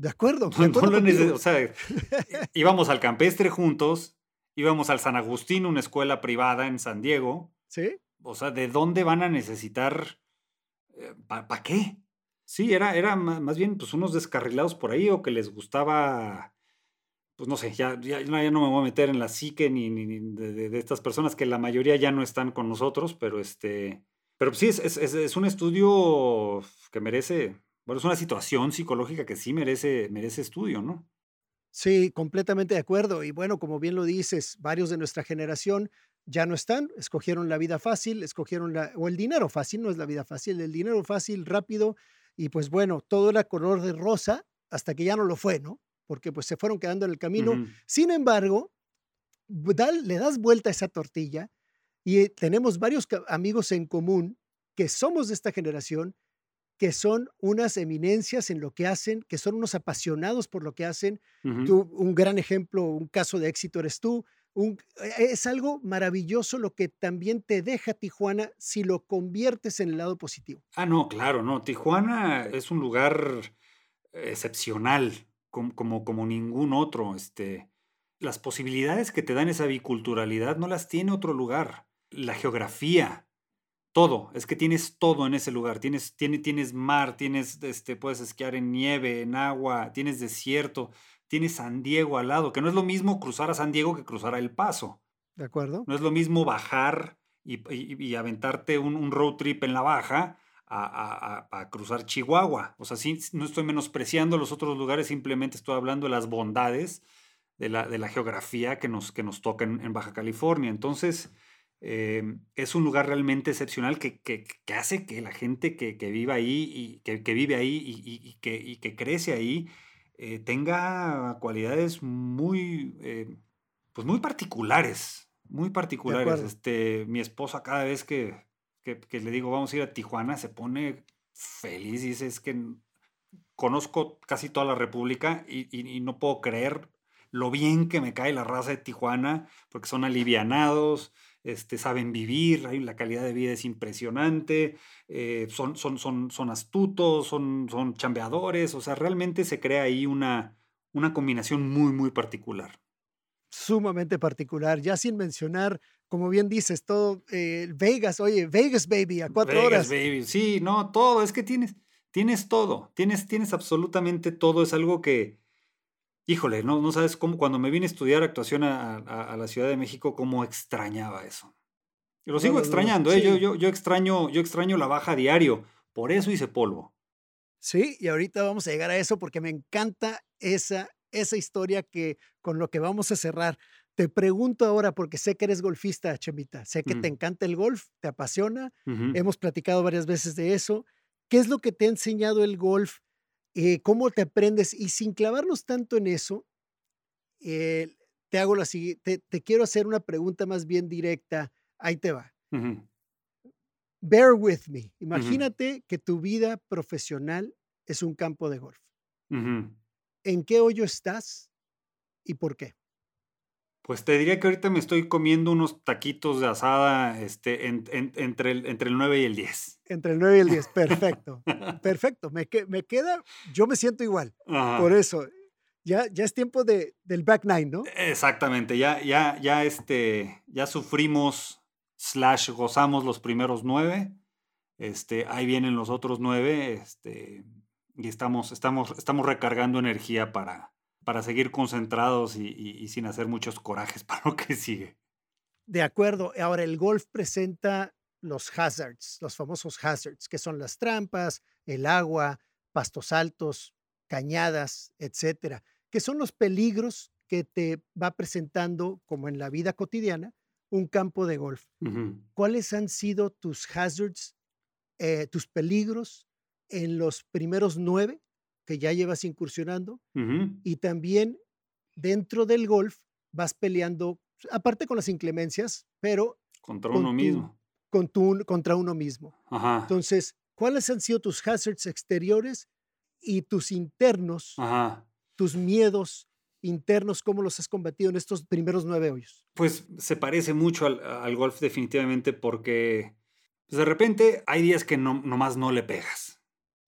De acuerdo. o sea, íbamos al campestre juntos, íbamos al San Agustín, una escuela privada en San Diego. Sí. O sea, ¿de dónde van a necesitar? Eh, ¿Para qué? Sí, era, era más bien pues unos descarrilados por ahí o que les gustaba, pues no sé, ya, ya, no me voy a meter en la psique ni, ni, de, estas personas que la mayoría ya no están con nosotros, pero este, pero sí, es, es, es un estudio que merece, bueno, es una situación psicológica que sí merece, merece estudio, ¿no? Sí, completamente de acuerdo. Y bueno, como bien lo dices, varios de nuestra generación ya no están, escogieron la vida fácil, escogieron la, o el dinero fácil, no es la vida fácil, el dinero fácil, rápido, y pues bueno, todo era color de rosa hasta que ya no lo fue, ¿no? Porque pues se fueron quedando en el camino. Sin embargo, le das vuelta a esa tortilla y tenemos varios amigos en común que somos de esta generación que son unas eminencias en lo que hacen, que son unos apasionados por lo que hacen. un gran ejemplo, un caso de éxito eres tú. E, es algo maravilloso lo que también te deja Tijuana si lo conviertes en el lado positivo. Ah, no, claro, no. Tijuana es un lugar excepcional, como, como, como ningún otro. Este, las posibilidades que te dan esa biculturalidad no las tiene otro lugar. La geografía, todo, es que tienes todo en ese lugar. Tienes, tienes mar, tienes, este, puedes esquiar en nieve, en agua, tienes desierto, tienes San Diego al lado, que no es lo mismo cruzar a San Diego que cruzar a El Paso. ¿De acuerdo? No es lo mismo bajar y, y, aventarte un, road trip en la baja a, cruzar Chihuahua. O sea, sí, no estoy menospreciando los otros lugares, simplemente estoy hablando de las bondades de la, de la geografía que nos, que nos toca en, Baja California. Entonces, eh, es un lugar realmente excepcional que, que, hace que la gente que, que vive ahí y que, vive ahí y, que, y que crece ahí eh, tenga cualidades muy, eh, pues muy particulares, muy particulares. Este, mi esposa cada vez que, que, le digo vamos a ir a Tijuana se pone feliz y dice es que conozco casi toda la República y, no puedo creer lo bien que me cae la raza de Tijuana porque son alivianados, este, saben vivir, la calidad de vida es impresionante, eh, son, son, son, son astutos, son, son chambeadores, o sea, realmente se crea ahí una, una combinación muy, muy particular sumamente particular, ya sin mencionar, como bien dices, todo eh, Vegas, oye, Vegas Baby, a cuatro Vegas, horas. Baby, sí, no, todo, es que tienes, tienes todo, tienes, tienes absolutamente todo, es algo que, híjole, no, no sabes cómo, cuando me vine a estudiar actuación a, la Ciudad de México, cómo extrañaba eso. Y lo sigo extrañando, ¿eh? yo, yo, yo, extraño, yo extraño la baja diario, por eso hice polvo. Sí, y ahorita vamos a llegar a eso porque me encanta esa esa historia que con lo que vamos a cerrar. Te pregunto ahora, porque sé que eres golfista, Chemita, sé que te mm. encanta el golf, te apasiona, hemos platicado varias veces de eso. ¿Qué es lo que te ha enseñado el golf? Eh, ¿Cómo te aprendes? Y sin clavarnos tanto en eso, eh, te hago la siguiente, te, quiero hacer una pregunta más bien directa. Ahí te va. Bear with me. Imagínate que tu vida profesional es un campo de golf. ¿En qué hoyo estás y por qué? Pues te diría que ahorita me estoy comiendo unos taquitos de asada este, entre, el, entre el 9 y el 10. Entre el 9 y el 10, perfecto. perfecto. Me, me queda, yo me siento igual. Por eso, ya, ya es tiempo de, del back nine, ¿no? Exactamente, ya, ya, ya, este, ya sufrimos, slash, gozamos los primeros nueve. Este, ahí vienen los otros nueve. Este, y estamos, estamos, estamos recargando energía para, para seguir concentrados y, sin hacer muchos corajes para lo que sigue. De acuerdo. Ahora, el golf presenta los hazards, los famosos hazards, que son las trampas, el agua, pastos altos, cañadas, etcétera, que son los peligros que te va presentando, como en la vida cotidiana, un campo de golf. ¿Cuáles han sido tus hazards, eh, tus peligros en los primeros nueve que ya llevas incursionando y también dentro del golf vas peleando, aparte con las inclemencias, pero... Contra uno mismo. Con tu, contra uno mismo. Entonces, ¿cuáles han sido tus hazards exteriores y tus internos, tus miedos internos, cómo los has combatido en estos primeros nueve hoyos? Pues se parece mucho al, golf definitivamente porque pues, de repente hay días que no, nomás no le pegas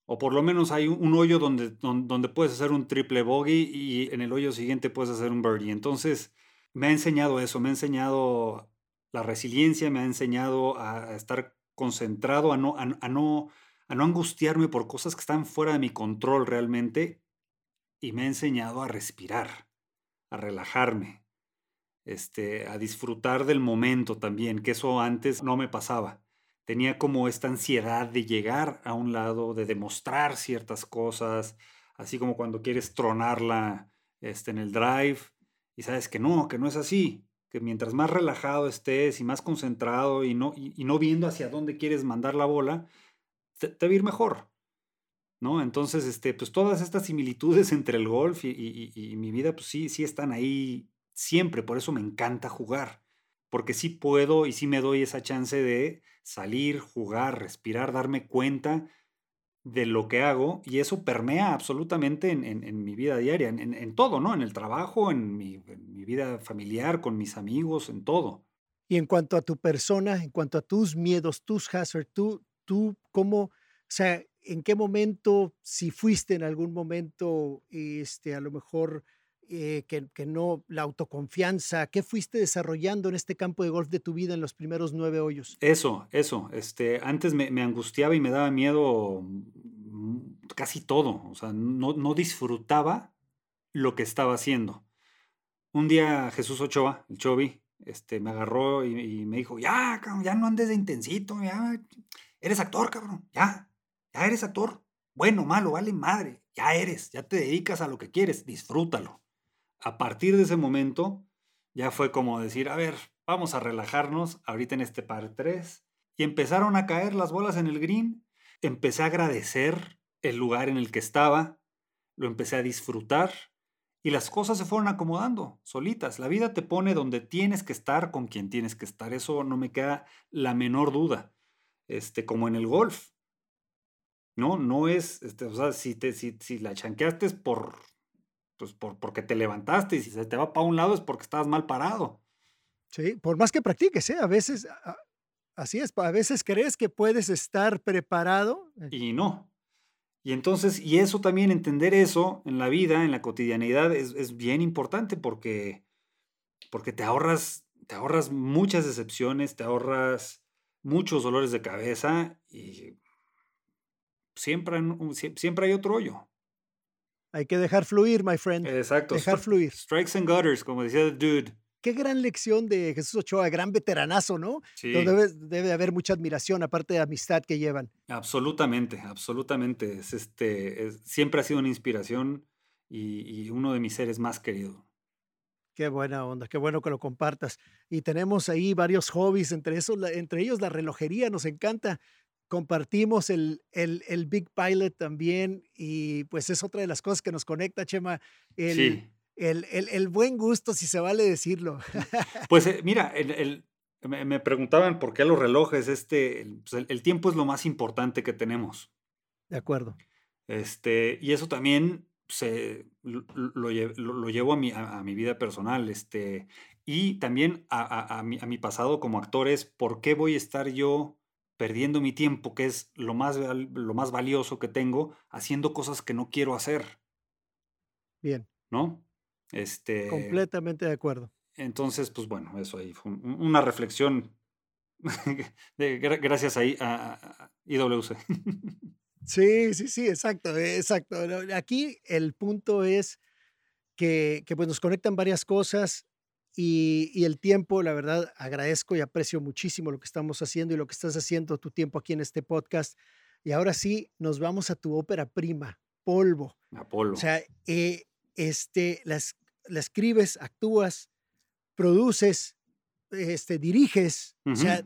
o por lo menos hay un, hoyo donde, donde, puedes hacer un triple bogey y en el hoyo siguiente puedes hacer un birdie. Entonces, me ha enseñado eso, me ha enseñado la resiliencia, me ha enseñado a, estar concentrado, a no, a, no, a no angustiarme por cosas que están fuera de mi control realmente y me ha enseñado a respirar, a relajarme, este, a disfrutar del momento también, que eso antes no me pasaba tenía como esta ansiedad de llegar a un lado, de demostrar ciertas cosas, así como cuando quieres tronarla este, en el drive y sabes que no, que no es así, que mientras más relajado estés y más concentrado y no, y, no viendo hacia dónde quieres mandar la bola, te, va a ir mejor. ¿No? Entonces, este, pues todas estas similitudes entre el golf y, y mi vida, pues sí, sí están ahí siempre, por eso me encanta jugar porque sí puedo y sí me doy esa chance de salir, jugar, respirar, darme cuenta de lo que hago y eso permea absolutamente en, mi vida diaria, en, todo, ¿no? En el trabajo, en mi, vida familiar, con mis amigos, en todo. Y en cuanto a tu persona, en cuanto a tus miedos, tus hazards, tú, tú, ¿cómo, o sea, en qué momento, si fuiste en algún momento, este, a lo mejor eh, que, no, la autoconfianza, ¿qué fuiste desarrollando en este campo de golf de tu vida en los primeros nueve hoyos? Eso, eso. Este, antes me, angustiaba y me daba miedo mm, casi todo. O sea, no, disfrutaba lo que estaba haciendo. Un día Jesús Ochoa, el Chovi, este, me agarró y, me dijo, ya, ya no andes de intensito, ya, eres actor, cabrón, ya, ya eres actor. Bueno, malo, vale madre. Ya eres, ya te dedicas a lo que quieres, disfrútalo. A partir de ese momento, ya fue como decir, a ver, vamos a relajarnos ahorita en este par 3. Y empezaron a caer las bolas en el green. Empecé a agradecer el lugar en el que estaba, lo empecé a disfrutar y las cosas se fueron acomodando solitas. La vida te pone donde tienes que estar con quien tienes que estar. Eso no me queda la menor duda. Este, como en el golf. No, no es, este, o sea, si, te, si, si la chanqueaste es por, pues por, porque te levantaste y si se te va para un lado es porque estabas mal parado. Sí, por más que practiques, ¿eh? A veces, así es, a veces crees que puedes estar preparado. Eh. Y no. Y entonces, y eso también, entender eso en la vida, en la cotidianidad, es, bien importante porque, porque te ahorras, te ahorras muchas decepciones, te ahorras muchos dolores de cabeza y siempre, siempre hay otro hoyo. Hay que dejar fluir, my friend. Exacto. Dejar fluir. Strikes and gutters, como decía el dude. Qué gran lección de Jesús Ochoa, gran veteranazo, ¿no? Sí. Debe, debe haber mucha admiración, aparte de amistad que llevan. Absolutamente, absolutamente. Es este, siempre ha sido una inspiración y, uno de mis seres más queridos. Qué buena onda, qué bueno que lo compartas. Y tenemos ahí varios hobbies, entre, esos, entre ellos la relojería, nos encanta. Compartimos el, el, el Big Pilot también y pues es otra de las cosas que nos conecta, Chema. El, sí el, buen gusto, si se vale decirlo. Pues eh, mira, el, me, preguntaban por qué los relojes, este, pues, el, tiempo es lo más importante que tenemos. De acuerdo. Este, y eso también se, lo, llevo a mi, a, mi, vida personal. Este, y también a, a, mi, a mi pasado como actor es por qué voy a estar yo perdiendo mi tiempo, que es lo más, lo más valioso que tengo, haciendo cosas que no quiero hacer. Bien. ¿No? Este, Completamente de acuerdo. Entonces, pues bueno, eso ahí fue una reflexión de, gracias ahí a, IWC. Sí, sí, sí, exacto, exacto. Aquí el punto es que, que pues nos conectan varias cosas y, y, el tiempo, la verdad, agradezco y aprecio muchísimo lo que estamos haciendo y lo que estás haciendo tu tiempo aquí en este podcast. Y ahora sí, nos vamos a tu ópera prima, Polvo. Apolo. O sea, eh, este, las, la escribes, actúas, produces, este, diriges, o sea,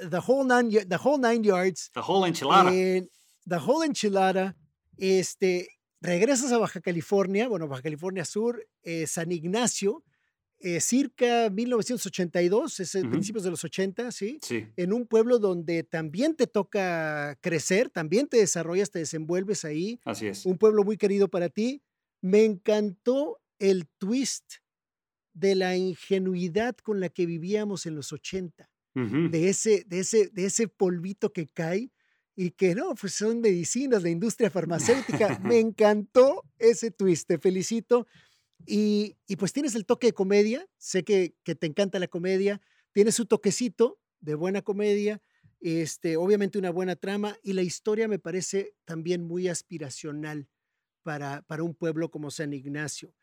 the whole, nine, the whole nine yards. The whole enchilada. the whole enchilada. Este, regresas a Baja California, bueno, Baja California Sur, eh, San Ignacio, eh, circa 1982, es principios de los 80, ¿sí? Sí. En un pueblo donde también te toca crecer, también te desarrollas, te desenvuelves ahí. Así es. Un pueblo muy querido para ti. Me encantó el twist de la ingenuidad con la que vivíamos en los 80, de, ese, de, ese, de ese polvito que cae y que no, pues son medicinas, la industria farmacéutica. Me encantó ese twist, te felicito. Y, y, pues tienes el toque de comedia, sé que, que te encanta la comedia, tienes su toquecito de buena comedia, este, obviamente una buena trama y la historia me parece también muy aspiracional para, para un pueblo como San Ignacio.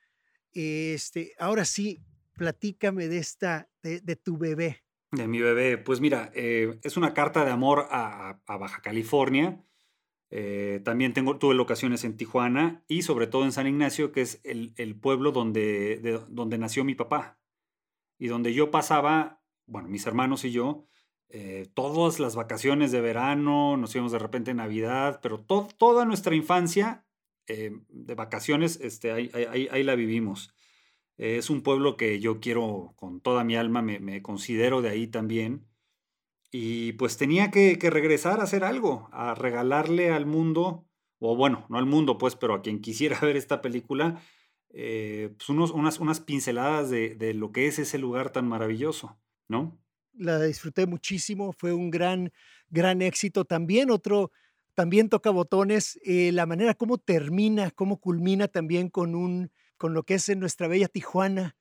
Este, ahora sí, platícame de esta, de, tu bebé. De mi bebé, pues mira, eh, es una carta de amor a, Baja California. Eh, también tengo, tuve locaciones en Tijuana y sobre todo en San Ignacio, que es el, pueblo donde, donde nació mi papá. Y donde yo pasaba, bueno, mis hermanos y yo, eh, todas las vacaciones de verano, nos íbamos de repente en Navidad, pero toda nuestra infancia eh, de vacaciones, este, ahí, ahí, la vivimos. es un pueblo que yo quiero con toda mi alma, me, considero de ahí también. Y pues tenía que, regresar a hacer algo, a regalarle al mundo, o bueno, no al mundo pues, pero a quien quisiera ver esta película, eh, pues unos, unas, unas pinceladas de, de, lo que es ese lugar tan maravilloso, ¿no? La disfruté muchísimo, fue un gran, gran éxito. También otro, también toca botones, eh, la manera como termina, cómo culmina también con, un, con lo que es en nuestra bella Tijuana,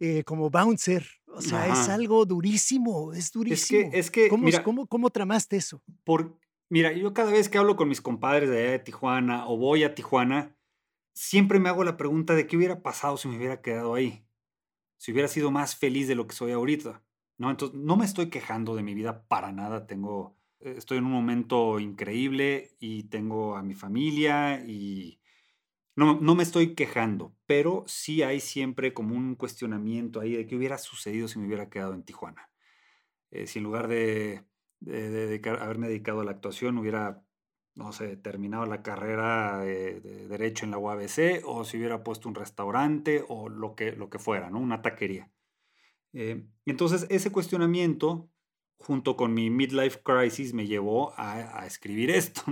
eh, como bouncer. O sea, es algo durísimo, es durísimo. Es que, ¿Cómo, mira, ¿cómo, tramaste eso? Por, mira, yo cada vez que hablo con mis compadres de allá de Tijuana o voy a Tijuana, siempre me hago la pregunta de qué hubiera pasado si me hubiera quedado ahí, si hubiera sido más feliz de lo que soy ahorita. ¿no? Entonces, no me estoy quejando de mi vida para nada, tengo estoy en un momento increíble y tengo a mi familia y no, no me estoy quejando, pero sí hay siempre como un cuestionamiento ahí de qué hubiera sucedido si me hubiera quedado en Tijuana. Eh, si en lugar de, de, haberme dedicado a la actuación hubiera, no sé, terminado la carrera de, Derecho en la UABC o si hubiera puesto un restaurante o lo que, lo que fuera, ¿no? Una taquería. Eh, entonces, ese cuestionamiento, junto con mi midlife crisis, me llevó a, escribir esto,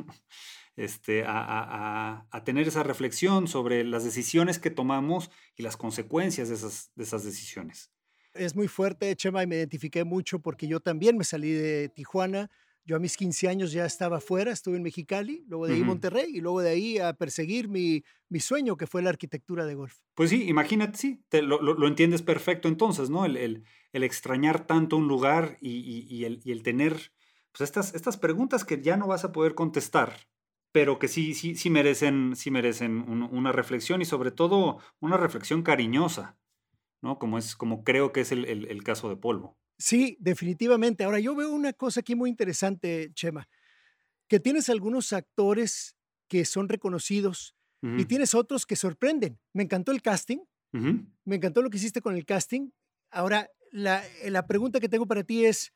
este, a, tener esa reflexión sobre las decisiones que tomamos y las consecuencias de esas, de esas decisiones. Es muy fuerte, Chema, y me identifiqué mucho porque yo también me salí de Tijuana. Yo a mis 15 años ya estaba afuera, estuve en Mexicali, luego de ahí Monterrey y luego de ahí a perseguir mi, mi, sueño que fue la arquitectura de golf. Pues sí, imagínate, sí, te, lo, lo, entiendes perfecto entonces, ¿no? El, el, el extrañar tanto un lugar y, y, y, el, y, el, tener pues estas, estas preguntas que ya no vas a poder contestar, pero que sí, sí, sí merecen, sí merecen una reflexión y sobre todo una reflexión cariñosa. ¿no? Como, es, como creo que es el, caso de Polvo. Sí, definitivamente. Ahora, yo veo una cosa aquí muy interesante, Chema, que tienes algunos actores que son reconocidos y tienes otros que sorprenden. Me encantó el casting, me encantó lo que hiciste con el casting. Ahora, la, la pregunta que tengo para ti es,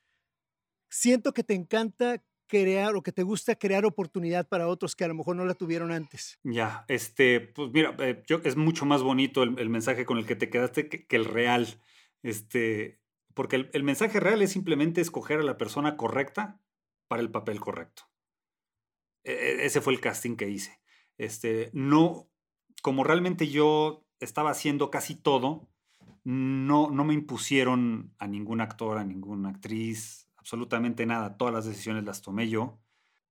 siento que te encanta crear o que te gusta crear oportunidad para otros que a lo mejor no la tuvieron antes. Ya, este, pues mira, eh, yo, es mucho más bonito el, mensaje con el que te quedaste que, el real. Este, porque el, mensaje real es simplemente escoger a la persona correcta para el papel correcto. E, e, ese fue el casting que hice. Este, no, como realmente yo estaba haciendo casi todo, no, no me impusieron a ningún actor, a ninguna actriz, absolutamente nada, todas las decisiones las tomé yo.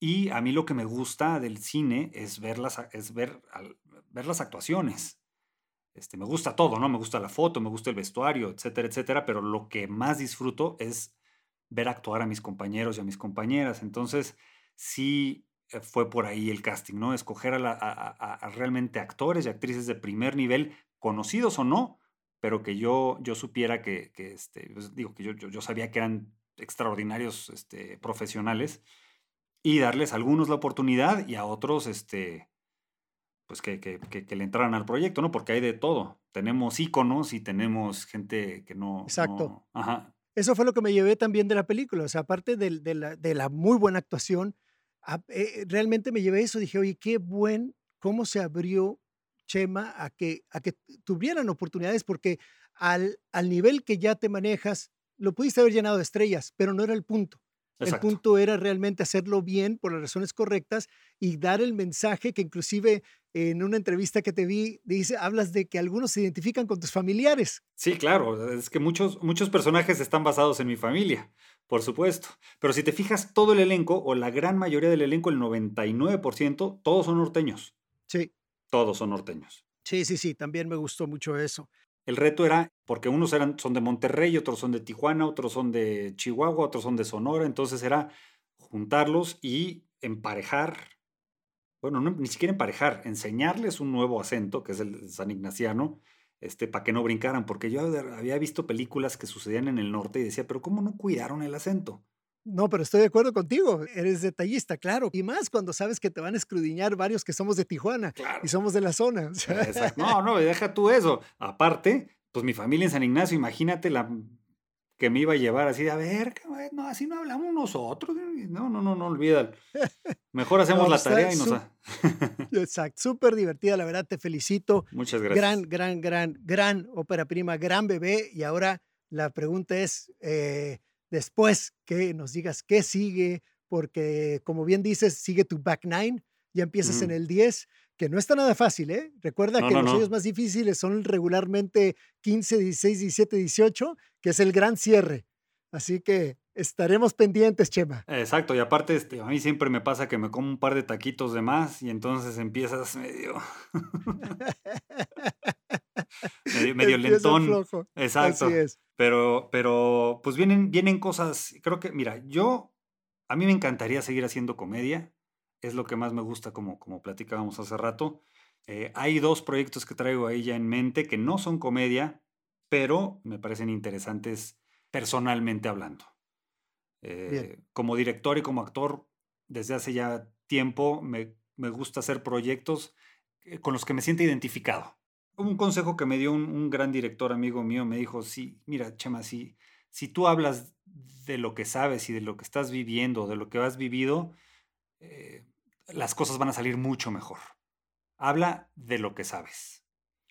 Y a mí lo que me gusta del cine es ver las, es ver, ver las actuaciones. Este, me gusta todo, ¿no? Me gusta la foto, me gusta el vestuario, etcétera, etcétera, pero lo que más disfruto es ver actuar a mis compañeros y a mis compañeras. Entonces, sí eh, fue por ahí el casting, ¿no? Escoger a, realmente actores y actrices de primer nivel, conocidos o no, pero que yo, yo supiera que, que este, pues, digo, que yo, yo sabía que eran extraordinarios este, profesionales y darles a algunos la oportunidad y a otros este, pues que, que, que, le entraran al proyecto, ¿no? Porque hay de todo. Tenemos íconos y tenemos gente que no... Exacto. Ajá. Eso fue lo que me llevé también de la película. O sea, aparte de, de, la, de la, muy buena actuación, eh, realmente me llevé eso. Dije, oye, qué buen, cómo se abrió Chema a que, a que tuvieran oportunidades, porque al, al nivel que ya te manejas, lo pudiste haber llenado de estrellas, pero no era el punto. El punto era realmente hacerlo bien por las razones correctas y dar el mensaje que inclusive en una entrevista que te vi, dice, hablas de que algunos se identifican con tus familiares. Sí, claro, es que muchos, muchos personajes están basados en mi familia, por supuesto. Pero si te fijas, todo el elenco, o la gran mayoría del elenco, el 99%, todos son norteños. Sí. Todos son norteños. Sí, sí, sí, también me gustó mucho eso. El reto era, porque unos eran, son de Monterrey, otros son de Tijuana, otros son de Chihuahua, otros son de Sonora, entonces era juntarlos y emparejar, bueno, ni siquiera emparejar, enseñarles un nuevo acento, que es el san ignaciano, este, para que no brincaran, porque yo había visto películas que sucedían en el norte y decía, pero ¿cómo no cuidaron el acento? No, pero estoy de acuerdo contigo. Eres detallista, claro. Y más cuando sabes que te van a escrudiñar varios que somos de Tijuana y somos de la zona. No, no, deja tú eso. Aparte, pues mi familia en San Ignacio, imagínate la que me iba a llevar así de, a ver, no, así no hablamos nosotros. No, no, no, no olvídalo. Mejor hacemos la tarea y nos... Exacto, súper divertida, la verdad, te felicito. Muchas gracias. Gran, gran, gran, gran ópera prima, gran bebé. Y ahora la pregunta es, eh, después que nos digas qué sigue, porque como bien dices, sigue tu back nine, ya empiezas en el 10, que no está nada fácil, ¿eh? Recuerda que los años más difíciles son regularmente 15, 16, 17, 18, que es el gran cierre. Así que estaremos pendientes, Chema. Exacto, y aparte este, a mí siempre me pasa que me como un par de taquitos de más y entonces empiezas medio... medio, lentón. Exacto. Así es. Pero, pero, pues vienen, vienen cosas, creo que, mira, yo, a mí me encantaría seguir haciendo comedia, es lo que más me gusta, como, como platicábamos hace rato. Eh, hay dos proyectos que traigo ahí ya en mente que no son comedia, pero me parecen interesantes personalmente hablando. Eh, como director y como actor, desde hace ya tiempo me, me gusta hacer proyectos eh, con los que me siento identificado. Un consejo que me dio un, gran director amigo mío me dijo, sí, mira, Chema, si, si tú hablas de lo que sabes y de lo que estás viviendo, de lo que has vivido, eh, las cosas van a salir mucho mejor. Habla de lo que sabes.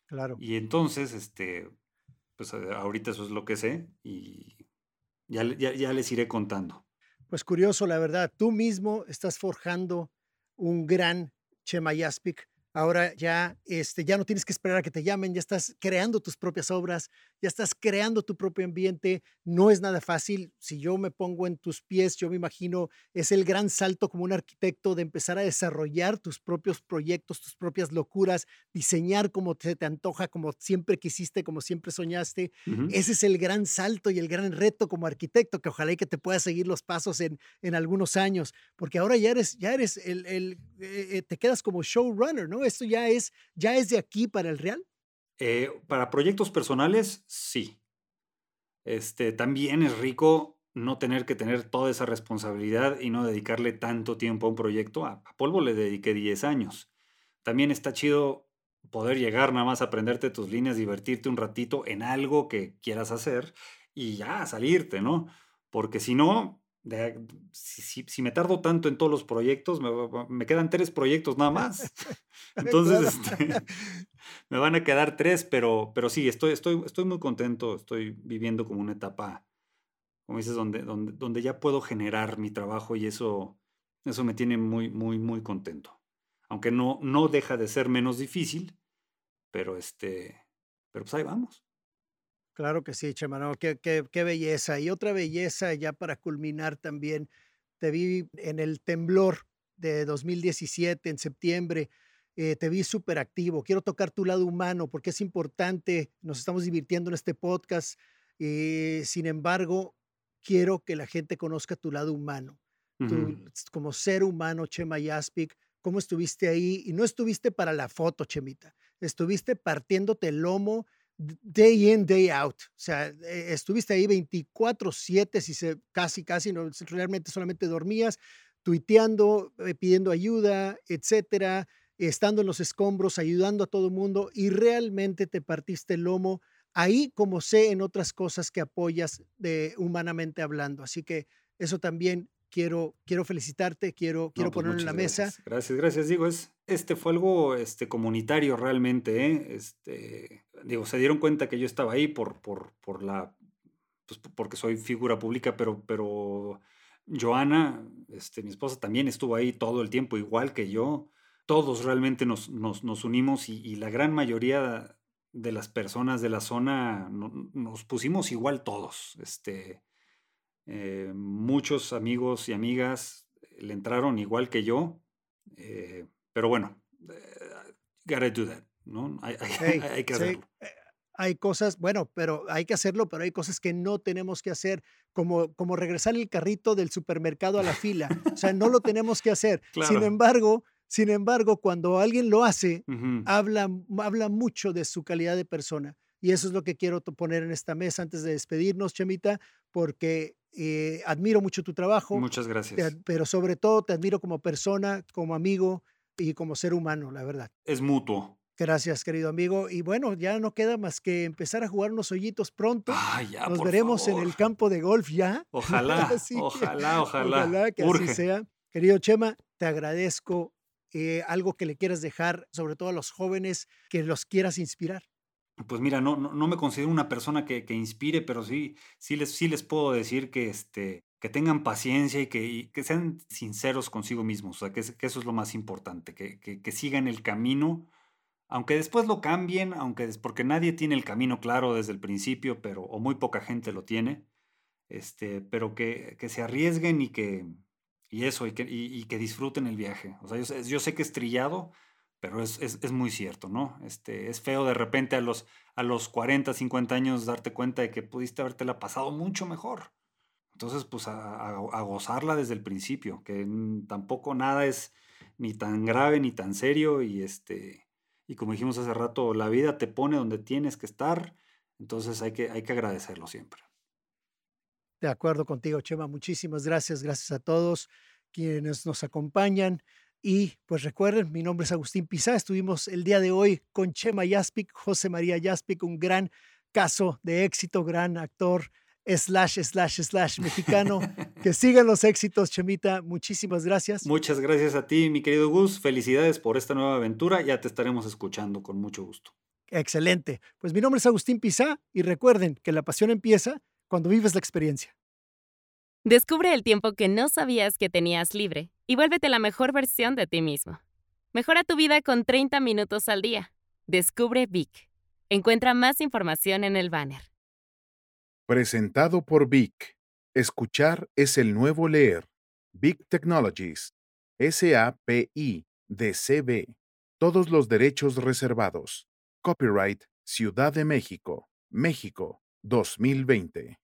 Claro. Y entonces, este, pues ahorita eso es lo que sé y ya, ya, les iré contando. Pues curioso, la verdad. Tú mismo estás forjando un gran Chema Yaspic Ahora ya, este, ya no tienes que esperar a que te llamen, ya estás creando tus propias obras, ya estás creando tu propio ambiente. No es nada fácil. Si yo me pongo en tus pies, yo me imagino es el gran salto como un arquitecto de empezar a desarrollar tus propios proyectos, tus propias locuras, diseñar como te, te antoja, como siempre quisiste, como siempre soñaste. Ese es el gran salto y el gran reto como arquitecto, que ojalá y que te puedas seguir los pasos en, en algunos años, porque ahora ya eres, ya eres el, el eh, eh, te quedas como showrunner, ¿no? ¿Esto ya es, ya es de aquí para el Real? Eh, para proyectos personales, sí. Este, también es rico no tener que tener toda esa responsabilidad y no dedicarle tanto tiempo a un proyecto. A, Polvo le dediqué 10 años. También está chido poder llegar nada más a aprenderte tus líneas, divertirte un ratito en algo que quieras hacer y ya salirte, ¿no? Porque si no, si, me tardo tanto en todos los proyectos, me, quedan tres proyectos nada más. Entonces, este, me van a quedar tres, pero, pero sí, estoy, estoy, estoy muy contento, estoy viviendo como una etapa, como dices, donde, donde, donde ya puedo generar mi trabajo y eso, eso me tiene muy, muy, muy contento. Aunque no, no deja de ser menos difícil, pero este, pero pues ahí vamos. Claro que sí, Chema, qué, qué, belleza. Y otra belleza, ya para culminar también, te vi en el temblor de 2017, en septiembre, eh, te vi súper activo. Quiero tocar tu lado humano porque es importante, nos estamos divirtiendo en este podcast. Eh, sin embargo, quiero que la gente conozca tu lado humano. como ser humano, Chema Yaspic, cómo estuviste ahí y no estuviste para la foto, Chemita. Estuviste partiéndote el lomo day in, day out. O sea, e, estuviste ahí 24/7, si casi, casi, no, realmente solamente dormías, tuiteando, eh, pidiendo ayuda, etcétera, estando en los escombros, ayudando a todo el mundo y realmente te partiste el lomo ahí como sé en otras cosas que apoyas de humanamente hablando. Así que eso también quiero, quiero felicitarte, quiero, quiero pues ponerlo en la mesa. Gracias, gracias. Digo, es, este fue algo este, comunitario realmente. ¿eh? Este, digo, se dieron cuenta que yo estaba ahí por, por, por la, pues, porque soy figura pública, pero, pero Joana, este, mi esposa, también estuvo ahí todo el tiempo, igual que yo. Todos realmente nos, nos, nos unimos y, y, la gran mayoría de las personas de la zona nos pusimos igual todos. Este, eh, muchos amigos y amigas le entraron igual que yo, eh, pero bueno, eh, gotta do that, ¿no? Hay, que hacerlo. Hay cosas, bueno, pero hay que hacerlo, pero hay cosas que no tenemos que hacer, como, como regresar el carrito del supermercado a la fila. O sea, no lo tenemos que hacer. Sin embargo, sin embargo, cuando alguien lo hace, habla, habla mucho de su calidad de persona. Y eso es lo que quiero poner en esta mesa antes de despedirnos, Chemita, porque eh, admiro mucho tu trabajo. Muchas gracias. pero sobre todo te admiro como persona, como amigo y como ser humano, la verdad. Es mutuo. Gracias, querido amigo. Y bueno, ya no queda más que empezar a jugar unos hoyitos pronto. Ah, ya, Nos veremos en el campo de golf ya. Ojalá, ojalá, ojalá. Ojalá que así sea. Querido Chema, te agradezco eh, algo que le quieras dejar, sobre todo a los jóvenes, que los quieras inspirar. Pues mira, no, no, me considero una persona que, que, inspire, pero sí, sí, les, sí les puedo decir que, este, que tengan paciencia y que, que sean sinceros consigo mismos. O sea, que, eso es lo más importante, que, que, sigan el camino, aunque después lo cambien, aunque porque nadie tiene el camino claro desde el principio, pero, o muy poca gente lo tiene, este, pero que, que se arriesguen y que, y eso, y que, y, que disfruten el viaje. O sea, yo, yo sé que es trillado, pero es, es, muy cierto, ¿no? Este, es feo de repente a los, a los 40, 50 años darte cuenta de que pudiste habértela pasado mucho mejor. Entonces, pues a, a, gozarla desde el principio, que tampoco nada es ni tan grave ni tan serio y este y como dijimos hace rato, la vida te pone donde tienes que estar, entonces hay que, hay que agradecerlo siempre. De acuerdo contigo, Chema. Muchísimas gracias. Gracias a todos quienes nos acompañan. Y pues recuerden, mi nombre es Agustín Pizá. Estuvimos el día de hoy con Chema Yaspic, José María Yaspic, un gran caso de éxito, gran actor, slash, slash, slash mexicano. que sigan los éxitos, Chemita. Muchísimas gracias. Muchas gracias a ti, mi querido Gus. Felicidades por esta nueva aventura. Ya te estaremos escuchando con mucho gusto. Excelente. Pues mi nombre es Agustín Pizá y recuerden que la pasión empieza cuando vives la experiencia. Descubre el tiempo que no sabías que tenías libre y vuélvete la mejor versión de ti mismo. Mejora tu vida con 30 minutos al día. Descubre Vic. Encuentra más información en el banner. Presentado por Vic. Escuchar es el nuevo leer. Vic Technologies. SAPI DCB. Todos los derechos reservados. Copyright Ciudad de México. México 2020.